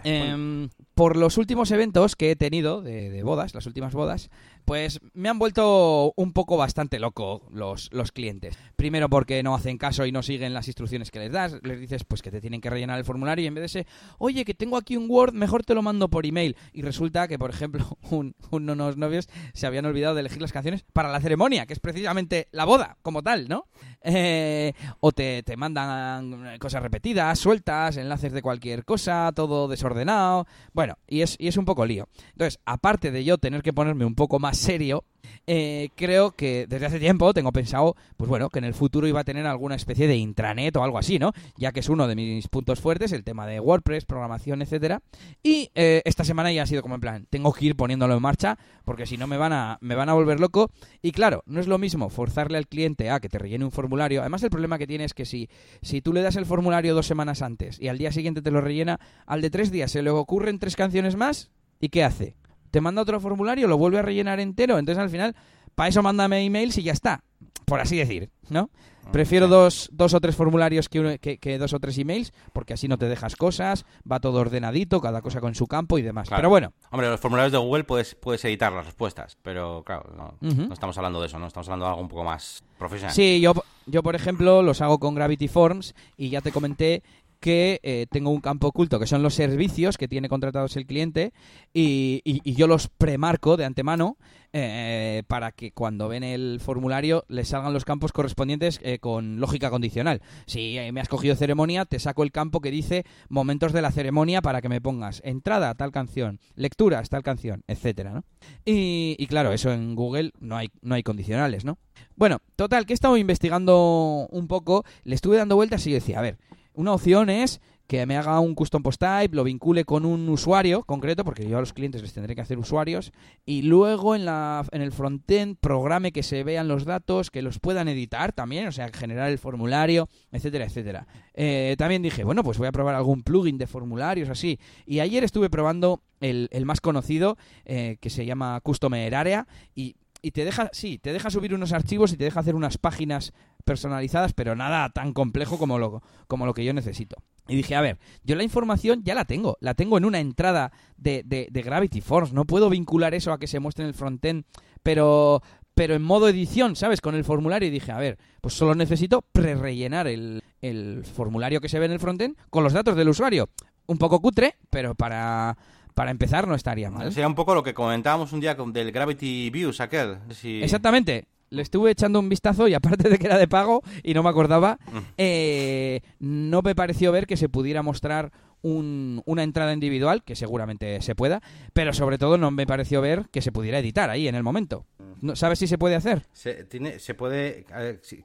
Em, por los últimos eventos que he tenido de, bodas, las últimas bodas, pues me han vuelto un poco bastante loco los, los clientes. Primero porque no hacen caso y no siguen las instrucciones que les das. Les dices pues que te tienen que rellenar el formulario y en vez de ese, oye, que tengo aquí un Word, mejor te lo mando por email. Y resulta que, por ejemplo, (laughs) unos novios se habían olvidado de elegir las canciones para la ceremonia, que es precisamente la boda como tal, ¿no? Eh, o te, te mandan cosas repetidas, sueltas, enlaces de cualquier cosa, todo desordenado. Bueno, y es, y es un poco lío. Entonces, aparte de yo tener que ponerme un poco más serio, eh, creo que desde hace tiempo tengo pensado, pues bueno, que en el futuro iba a tener alguna especie de intranet o algo así, ¿no? Ya que es uno de mis puntos fuertes, el tema de WordPress, programación, etcétera. Y eh, esta semana ya ha sido como en plan, tengo que ir poniéndolo en marcha, porque si no me van a, me van a volver loco. Y claro, no es lo mismo forzarle al cliente a que te rellene un formulario. Además, el problema que tiene es que si, si tú le das el formulario dos semanas antes y al día siguiente te lo rellena, al de tres días se le ocurren tres canciones más, ¿y qué hace? Te manda otro formulario, lo vuelve a rellenar entero, entonces al final, para eso mándame emails y ya está, por así decir, ¿no? Ah, Prefiero dos, dos o tres formularios que, que, dos o tres emails, porque así no te dejas cosas, va todo ordenadito, cada cosa con su campo y demás. Pero bueno. Hombre, los formularios de Google puedes, puedes editar las respuestas, pero claro, no, estamos hablando de eso, ¿no? Estamos hablando de algo un poco más profesional. Sí, yo, yo por ejemplo los hago con Gravity Forms y ya te comenté que eh, tengo un campo oculto, que son los servicios que tiene contratados el cliente, y, yo los premarco de antemano eh, para que cuando ven el formulario les salgan los campos correspondientes eh, con lógica condicional. Si me has cogido ceremonia, te saco el campo que dice momentos de la ceremonia para que me pongas entrada, tal canción, lecturas, tal canción, etcétera, ¿no? Y, claro, eso en Google no hay, no hay condicionales, ¿no? Bueno, total, que he estado investigando un poco, le estuve dando vueltas y decía, a ver, una opción es que me haga un custom post type, lo vincule con un usuario concreto, porque yo a los clientes les tendré que hacer usuarios, y luego en, la, en el frontend programe que se vean los datos, que los puedan editar también, o sea, generar el formulario, etcétera, etcétera. Eh, también dije, bueno, pues voy a probar algún plugin de formularios así. Y ayer estuve probando el, el más conocido, eh, que se llama Customer Area, y y te deja, sí, te deja subir unos archivos y te deja hacer unas páginas personalizadas, pero nada tan complejo como lo, como lo que yo necesito. Y dije, a ver, yo la información ya la tengo, la tengo en una entrada de, de, Gravity Force, no puedo vincular eso a que se muestre en el frontend, pero, pero en modo edición, ¿sabes? Con el formulario y dije, a ver, pues solo necesito pre-rellenar el, el formulario que se ve en el frontend con los datos del usuario. Un poco cutre, pero para para empezar no estaría mal. Sería un poco lo que comentábamos un día del Gravity Views aquel. Exactamente. Le estuve echando un vistazo y aparte de que era de pago y no me acordaba, mm. eh, no me pareció ver que se pudiera mostrar una entrada individual, que seguramente se pueda, pero sobre todo no me pareció ver que se pudiera editar ahí en el momento. ¿Sabes si se puede hacer? Se, tiene, se puede...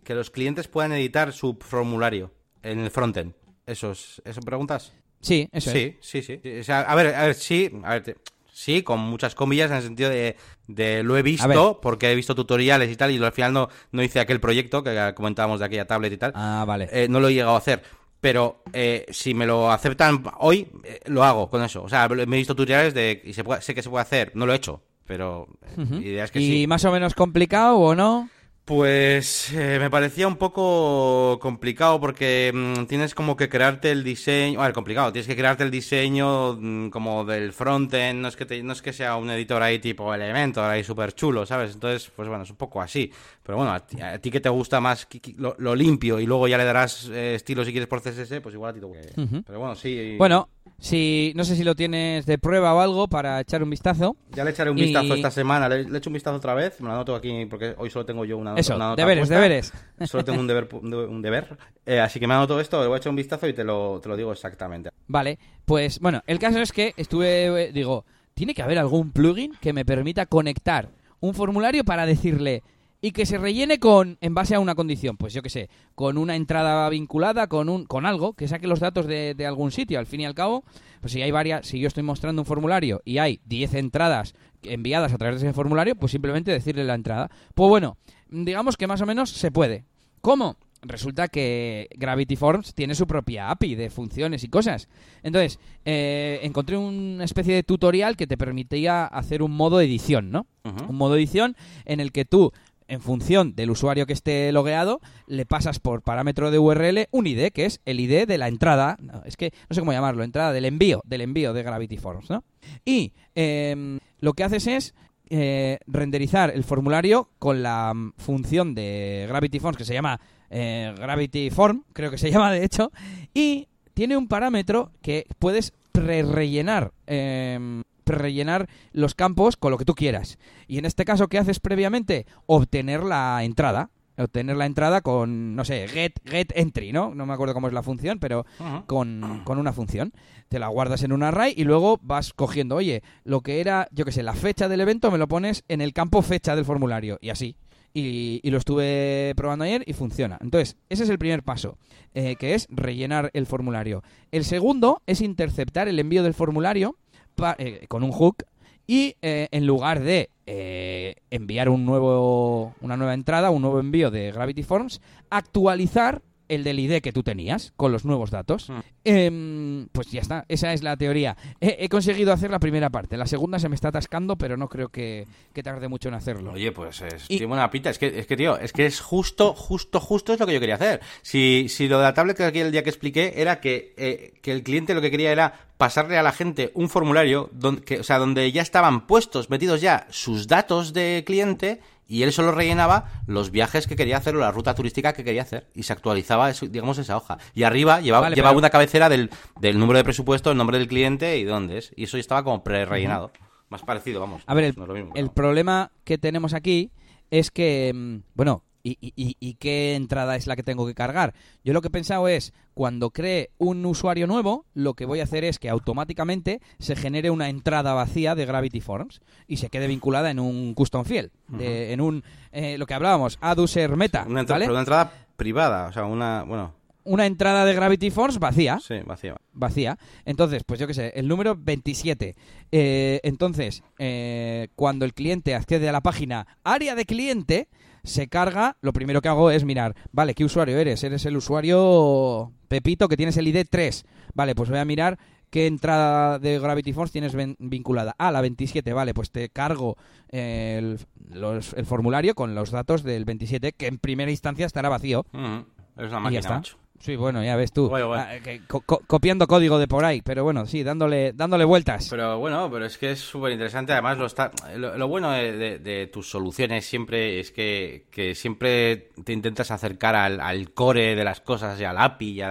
que los clientes puedan editar su formulario en el frontend. ¿Eso, es, ¿Eso preguntas? Sí, eso sí, Sí, sí, O sea, a ver, a ver, sí, a ver, sí, con muchas comillas en el sentido de, de lo he visto, porque he visto tutoriales y tal, y al final no, no hice aquel proyecto que comentábamos de aquella tablet y tal. Ah, vale. Eh, no lo he llegado a hacer. Pero eh, si me lo aceptan hoy, eh, lo hago con eso. O sea, me he visto tutoriales de y se sé que se puede hacer, no lo he hecho, pero idea es que ¿Y más o menos complicado o no? Pues eh, me parecía un poco complicado porque mm, tienes como que crearte el diseño, a ver, complicado, tienes que crearte el diseño mm, como del frontend, no es que no es que sea un editor ahí tipo Elementor ahí súper chulo, ¿sabes? Entonces, pues bueno, es un poco así. Pero bueno, a ti, que te gusta más lo, limpio y luego ya le darás eh, estilo si quieres por CSS, pues igual a ti te Pero bueno, sí. Bueno, si, no sé si lo tienes de prueba o algo para echar un vistazo. Ya le echaré un vistazo esta semana. Le, he hecho un vistazo otra vez. Me lo anoto aquí porque hoy solo tengo yo una, Eso, una nota. deberes, deberes. Solo tengo un deber. Un deber. Eh, así que me anoto esto, le voy a echar un vistazo y te lo, te lo digo exactamente. Vale, pues bueno, el caso es que estuve. Digo, tiene que haber algún plugin que me permita conectar un formulario para decirle y que se rellene con en base a una condición, pues yo qué sé, con una entrada vinculada con un con algo que saque los datos de, de, algún sitio. Al fin y al cabo, pues si hay varias, si yo estoy mostrando un formulario y hay 10 entradas enviadas a través de ese formulario, pues simplemente decirle la entrada. Pues bueno, digamos que más o menos se puede. ¿Cómo? Resulta que Gravity Forms tiene su propia API de funciones y cosas. Entonces, eh, encontré una especie de tutorial que te permitía hacer un modo edición, ¿no? Un modo edición en el que tú en función del usuario que esté logueado, le pasas por parámetro de URL un ID, que es el ID de la entrada, es que no sé cómo llamarlo, entrada del envío, del envío de Gravity Forms, ¿no? Y em, lo que haces es eh, renderizar el formulario con la mm, función de Gravity Forms que se llama eh, Gravity Form, creo que se (laughs) llama de hecho, y tiene un parámetro que puedes pre-rellenar em, rellenar los campos con lo que tú quieras. Y en este caso, ¿qué haces previamente? Obtener la entrada. Obtener la entrada con, no sé, get, get entry, ¿no? No me acuerdo cómo es la función, pero con, con, una función. Te la guardas en un array y luego vas cogiendo, oye, lo que era, yo que sé, la fecha del evento me lo pones en el campo fecha del formulario. Y así. Y, lo estuve probando ayer y funciona. Entonces, ese es el primer paso, eh, que es rellenar el formulario. El segundo es interceptar el envío del formulario eh, con un hook y eh, en lugar de eh, enviar un nuevo, una nueva entrada, un nuevo envío de Gravity Forms, actualizar el del ID que tú tenías con los nuevos datos. Mm. Em, pues ya está, esa es la teoría. He, conseguido hacer la primera parte, la segunda se me está atascando, pero no creo que, tarde mucho en hacerlo. Oye, pues es, tiene buena pinta. Es que, es que, tío, es que es justo, justo, justo es lo que yo quería hacer. Si, si lo de la tablet que aquí el día que expliqué era que, eh, que el cliente lo que quería era pasarle a la gente un formulario donde, que, o sea, donde ya estaban puestos, metidos ya sus datos de cliente y él solo rellenaba los viajes que quería hacer o la ruta turística que quería hacer y se actualizaba, digamos, esa hoja. Y arriba llevaba, llevaba una cabecera del, del, número de presupuesto, el nombre del cliente y dónde es. Y eso ya estaba como pre-rellenado. Más parecido, vamos. A ver, el, el problema que tenemos aquí es que, mm, bueno, ¿Y, y, y, qué entrada es la que tengo que cargar? Yo lo que he pensado es, cuando cree un usuario nuevo, lo que voy a hacer es que automáticamente se genere una entrada vacía de Gravity Forms y se quede vinculada en un custom field, en un, eh, lo que hablábamos, add user meta. Una, entrada, una entrada privada, o sea, una, bueno... Una entrada de Gravity Forms vacía. Sí, vacía. Vacía. Entonces, pues yo qué sé, el número 27. Eh, entonces, eh, cuando el cliente accede a la página área de cliente, se carga, lo primero que hago es mirar, vale, ¿qué usuario eres? Eres el usuario Pepito que tienes el ID 3. Vale, pues voy a mirar qué entrada de Gravity Force tienes vinculada. Ah, la 27, vale, pues te cargo el, formulario con los datos del 27, que en primera instancia estará vacío. Es una máquina, Sí, bueno, ya ves tú. Ah, copiando código de por ahí, pero bueno, sí, dándole, dándole vueltas. Pero bueno, pero es que es súper interesante. Además, lo, está, lo, bueno de, tus soluciones siempre es que, siempre te intentas acercar al, core de las cosas y al API y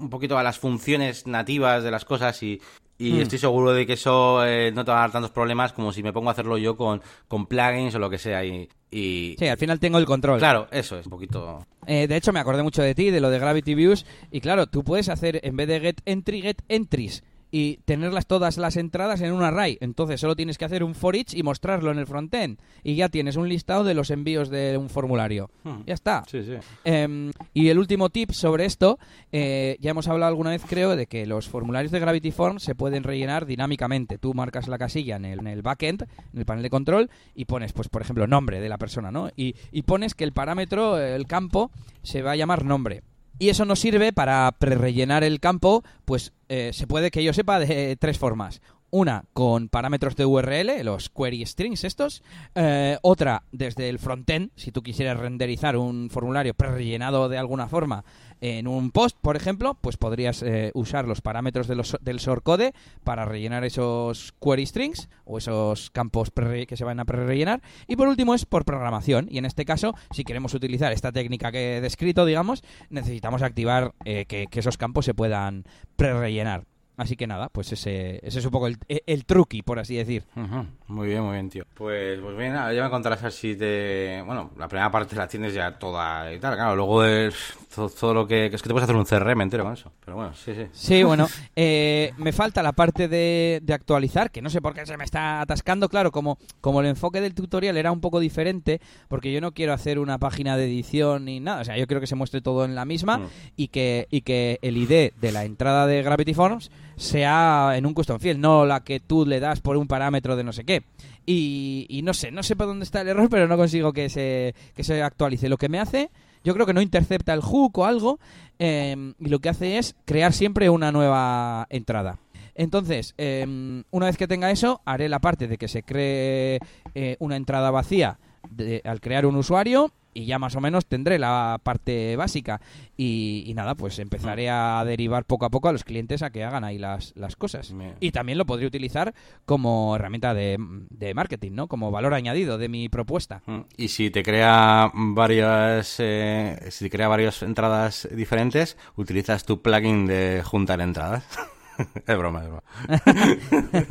un poquito a las funciones nativas de las cosas y, y hmm. estoy seguro de que eso eh, no te va a dar tantos problemas como si me pongo a hacerlo yo con, con plugins o lo que sea. Y, y... Sí, al final tengo el control. Claro, eso es un poquito... Eh, de hecho, me acordé mucho de ti, de lo de Gravity Views. Y claro, tú puedes hacer, en vez de get entry, get entries. Y tenerlas todas las entradas en un array. Entonces solo tienes que hacer un for each y mostrarlo en el frontend. Y ya tienes un listado de los envíos de un formulario. Hmm. Ya está. Sí, sí. Em, y el último tip sobre esto, eh, ya hemos hablado alguna vez creo de que los formularios de Gravity Forms se pueden rellenar dinámicamente. Tú marcas la casilla en el, en el backend, en el panel de control, y pones, pues por ejemplo, nombre de la persona, ¿no? Y, y pones que el parámetro, el campo, se va a llamar nombre. Y eso nos sirve para prerellenar el campo, pues eh, se puede que yo sepa de tres formas. Una con parámetros de URL, los query strings estos. Eh, otra desde el frontend, si tú quisieras renderizar un formulario prerellenado de alguna forma en un post, por ejemplo, pues podrías eh, usar los parámetros del shortcode para rellenar esos query strings o esos campos que se van a prerellenar. Y por último es por programación. Y en este caso, si queremos utilizar esta técnica que he descrito, digamos, necesitamos activar eh, que, que esos campos se puedan prerellenar. Así que nada, pues ese, ese es un poco el, el truqui, por así decir. Muy bien, muy bien, tío. Pues, pues bien, ya me contarás así de... Bueno, la primera parte la tienes ya toda y tal, claro. Luego es todo, todo lo que... que Es que te puedes hacer un CRM entero con eso. Pero bueno, sí, sí. Sí, bueno, eh, me falta la parte de, de actualizar, que no sé por qué se me está atascando. Claro, como, como el enfoque del tutorial era un poco diferente, porque yo no quiero hacer una página de edición ni nada. O sea, yo quiero que se muestre todo en la misma Mm. y, que, y que el ID de la entrada de Gravity Forms sea en un custom field, no la que tú le das por un parámetro de no sé qué. Y, no sé, no sé por dónde está el error, pero no consigo que se, que se actualice. Lo que me hace, yo creo que no intercepta el hook o algo, eh, y lo que hace es crear siempre una nueva entrada. Entonces, eh, una vez que tenga eso, haré la parte de que se cree eh, una entrada vacía de- al crear un usuario y ya más o menos tendré la parte básica. Y, y nada, pues empezaré a derivar poco a poco a los clientes a que hagan ahí las, las cosas. Bien. Y también lo podría utilizar como herramienta de, de marketing, ¿no? Como valor añadido de mi propuesta. Mm, Y si te crea varias... eh, si te crea varias entradas diferentes, utilizas tu plugin de juntar entradas. (laughs) (laughs) es broma, es broma.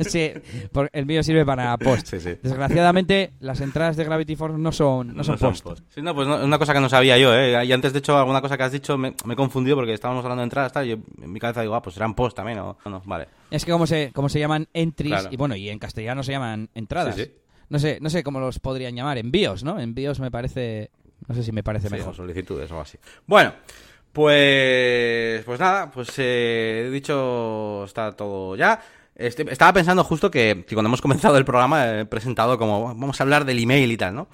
(laughs) sí, por- el mío sirve para post. Sí, sí. Desgraciadamente, las entradas de Gravity Force no son, no son post. Sí, no, pues no, una cosa que no sabía yo, ¿eh? Y antes, de hecho, alguna cosa que has dicho me, me he confundido porque estábamos hablando de entradas, tal, y yo en mi cabeza digo, ah, pues eran post también, o no, no, vale. Es que como se, como se llaman entries, Claro. y bueno, y en castellano se llaman entradas. Sí, sí. No sé, no sé cómo los podrían llamar, envíos, ¿no? Envíos me parece, no sé si me parece Sí, o mejor. solicitudes o así. Bueno, pues, pues nada, pues eh, he dicho, está todo ya. Este- estaba pensando justo que, que cuando hemos comenzado el programa he presentado como, vamos a hablar del email y tal, ¿no?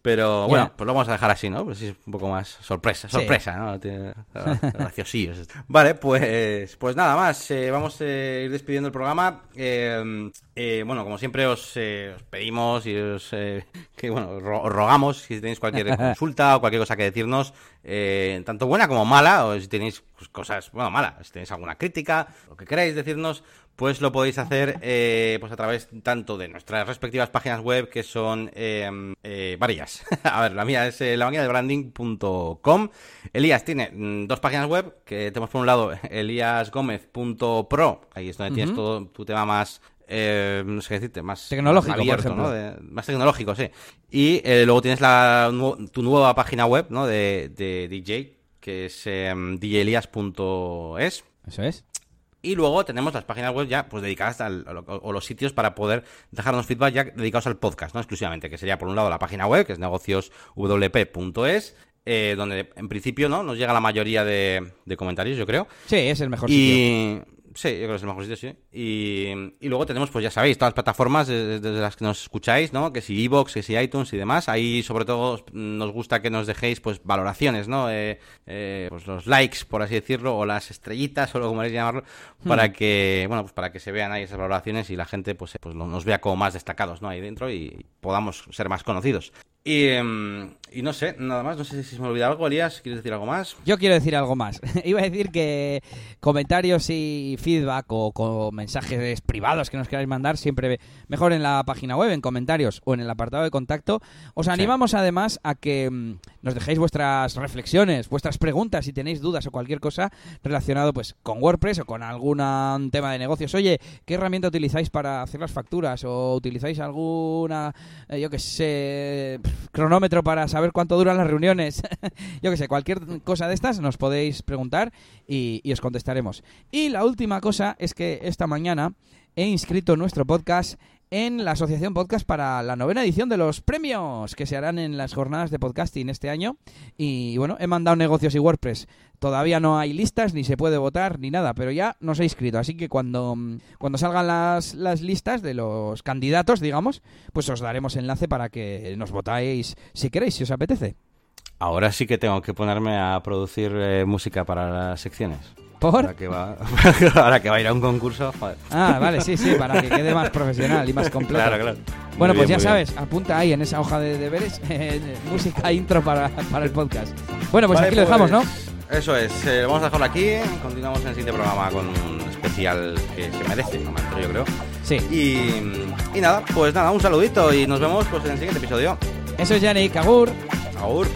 Pero bueno, pues lo vamos a dejar así, ¿no? Pues es un poco más sorpresa, Sí. sorpresa, ¿no? Tiene- (laughs) Graciosillos. Vale, pues, pues nada más. eh, vamos a ir despidiendo el programa. Eh, eh, bueno, como siempre os, eh, os pedimos y os, eh, que, bueno, ro- os rogamos si tenéis cualquier (laughs) consulta o cualquier cosa que decirnos, eh, tanto buena como mala, o si tenéis pues, cosas, bueno, malas, si tenéis alguna crítica, lo que queráis decirnos, pues lo podéis hacer eh, pues a través tanto de nuestras respectivas páginas web que son eh, eh, varias. (laughs) a ver, la mía es la de branding.com. Elías tiene mm, dos páginas web que tenemos por un lado eliasgomez.pro, ahí es donde tienes todo tu tema más eh, no sé qué decirte, más Tecnológico, más por abierto, ejemplo. ¿no? De- más tecnológico, sí. Y eh, luego tienes la, tu nueva página web, ¿no? De, de DJ, que es eh, djelias.es. Eso es. Y luego tenemos las páginas web ya pues dedicadas al, o los sitios para poder dejarnos feedback ya dedicados al podcast, ¿no? Exclusivamente, que sería por un lado la página web, que es negocioswp.es, eh, donde en principio no nos llega la mayoría de, de comentarios, yo creo. Sí, es el mejor sitio. Sí, yo creo que es el mejor sitio, sí. Y, y luego tenemos, pues ya sabéis, todas las plataformas desde, las que nos escucháis, ¿no? Que si iVoox, que si iTunes y demás. Ahí, sobre todo, nos gusta que nos dejéis, pues, valoraciones, ¿no? Eh, eh, pues los likes, por así decirlo, o las estrellitas, (laughs) o como queréis llamarlo, para que, bueno, pues para que se vean ahí esas valoraciones y la gente, pues, eh, pues lo- nos vea como más destacados, ¿no? Ahí dentro y podamos ser más conocidos. Y, em, y no sé, nada más, no sé si se me olvida algo, Elías, ¿quieres decir algo más? Yo quiero decir algo más. (laughs) Iba a decir que comentarios y feedback o, mensajes privados que nos queráis mandar, siempre mejor en la página web, en comentarios o en el apartado de contacto. Os animamos además a que mm, nos dejéis vuestras reflexiones, vuestras preguntas, si tenéis dudas o cualquier cosa relacionado pues con WordPress o con algún tema de negocios. Oye, ¿qué herramienta utilizáis para hacer las facturas? ¿O utilizáis alguna, eh, yo que sé, cronómetro para saber cuánto duran las reuniones. (laughs) Yo que sé, cualquier cosa de estas nos podéis preguntar y, y os contestaremos. Y la última cosa es que esta mañana he inscrito nuestro podcast en la Asociación Podcast para la novena edición de los premios que se harán en las jornadas de podcasting este año. Y bueno, he mandado negocios y WordPress. Todavía no hay listas, ni se puede votar, ni nada, pero ya nos he inscrito. Así que cuando, cuando salgan las, las listas de los candidatos, digamos, pues os daremos enlace para que nos votáis si queréis, si os apetece. Ahora sí que tengo que ponerme a producir eh, música para las secciones. ¿Por? Ahora que va, (laughs) ahora que va a ir a un concurso. joder. Ah, vale, sí, sí, para que quede más profesional y más completo. Claro, claro. Bueno, Muy pues bien, ya bien. sabes, apunta ahí en esa hoja de deberes (laughs) música intro para, para el podcast. Bueno, pues Vale, aquí lo dejamos, ¿no? pues, Eso es, eh, vamos a dejarlo aquí. Continuamos en el siguiente programa con un especial que se merece, no yo creo. Sí. Y, y nada, pues nada, un saludito y nos vemos pues en el siguiente episodio. Eso es Yannick, Agur. Agur.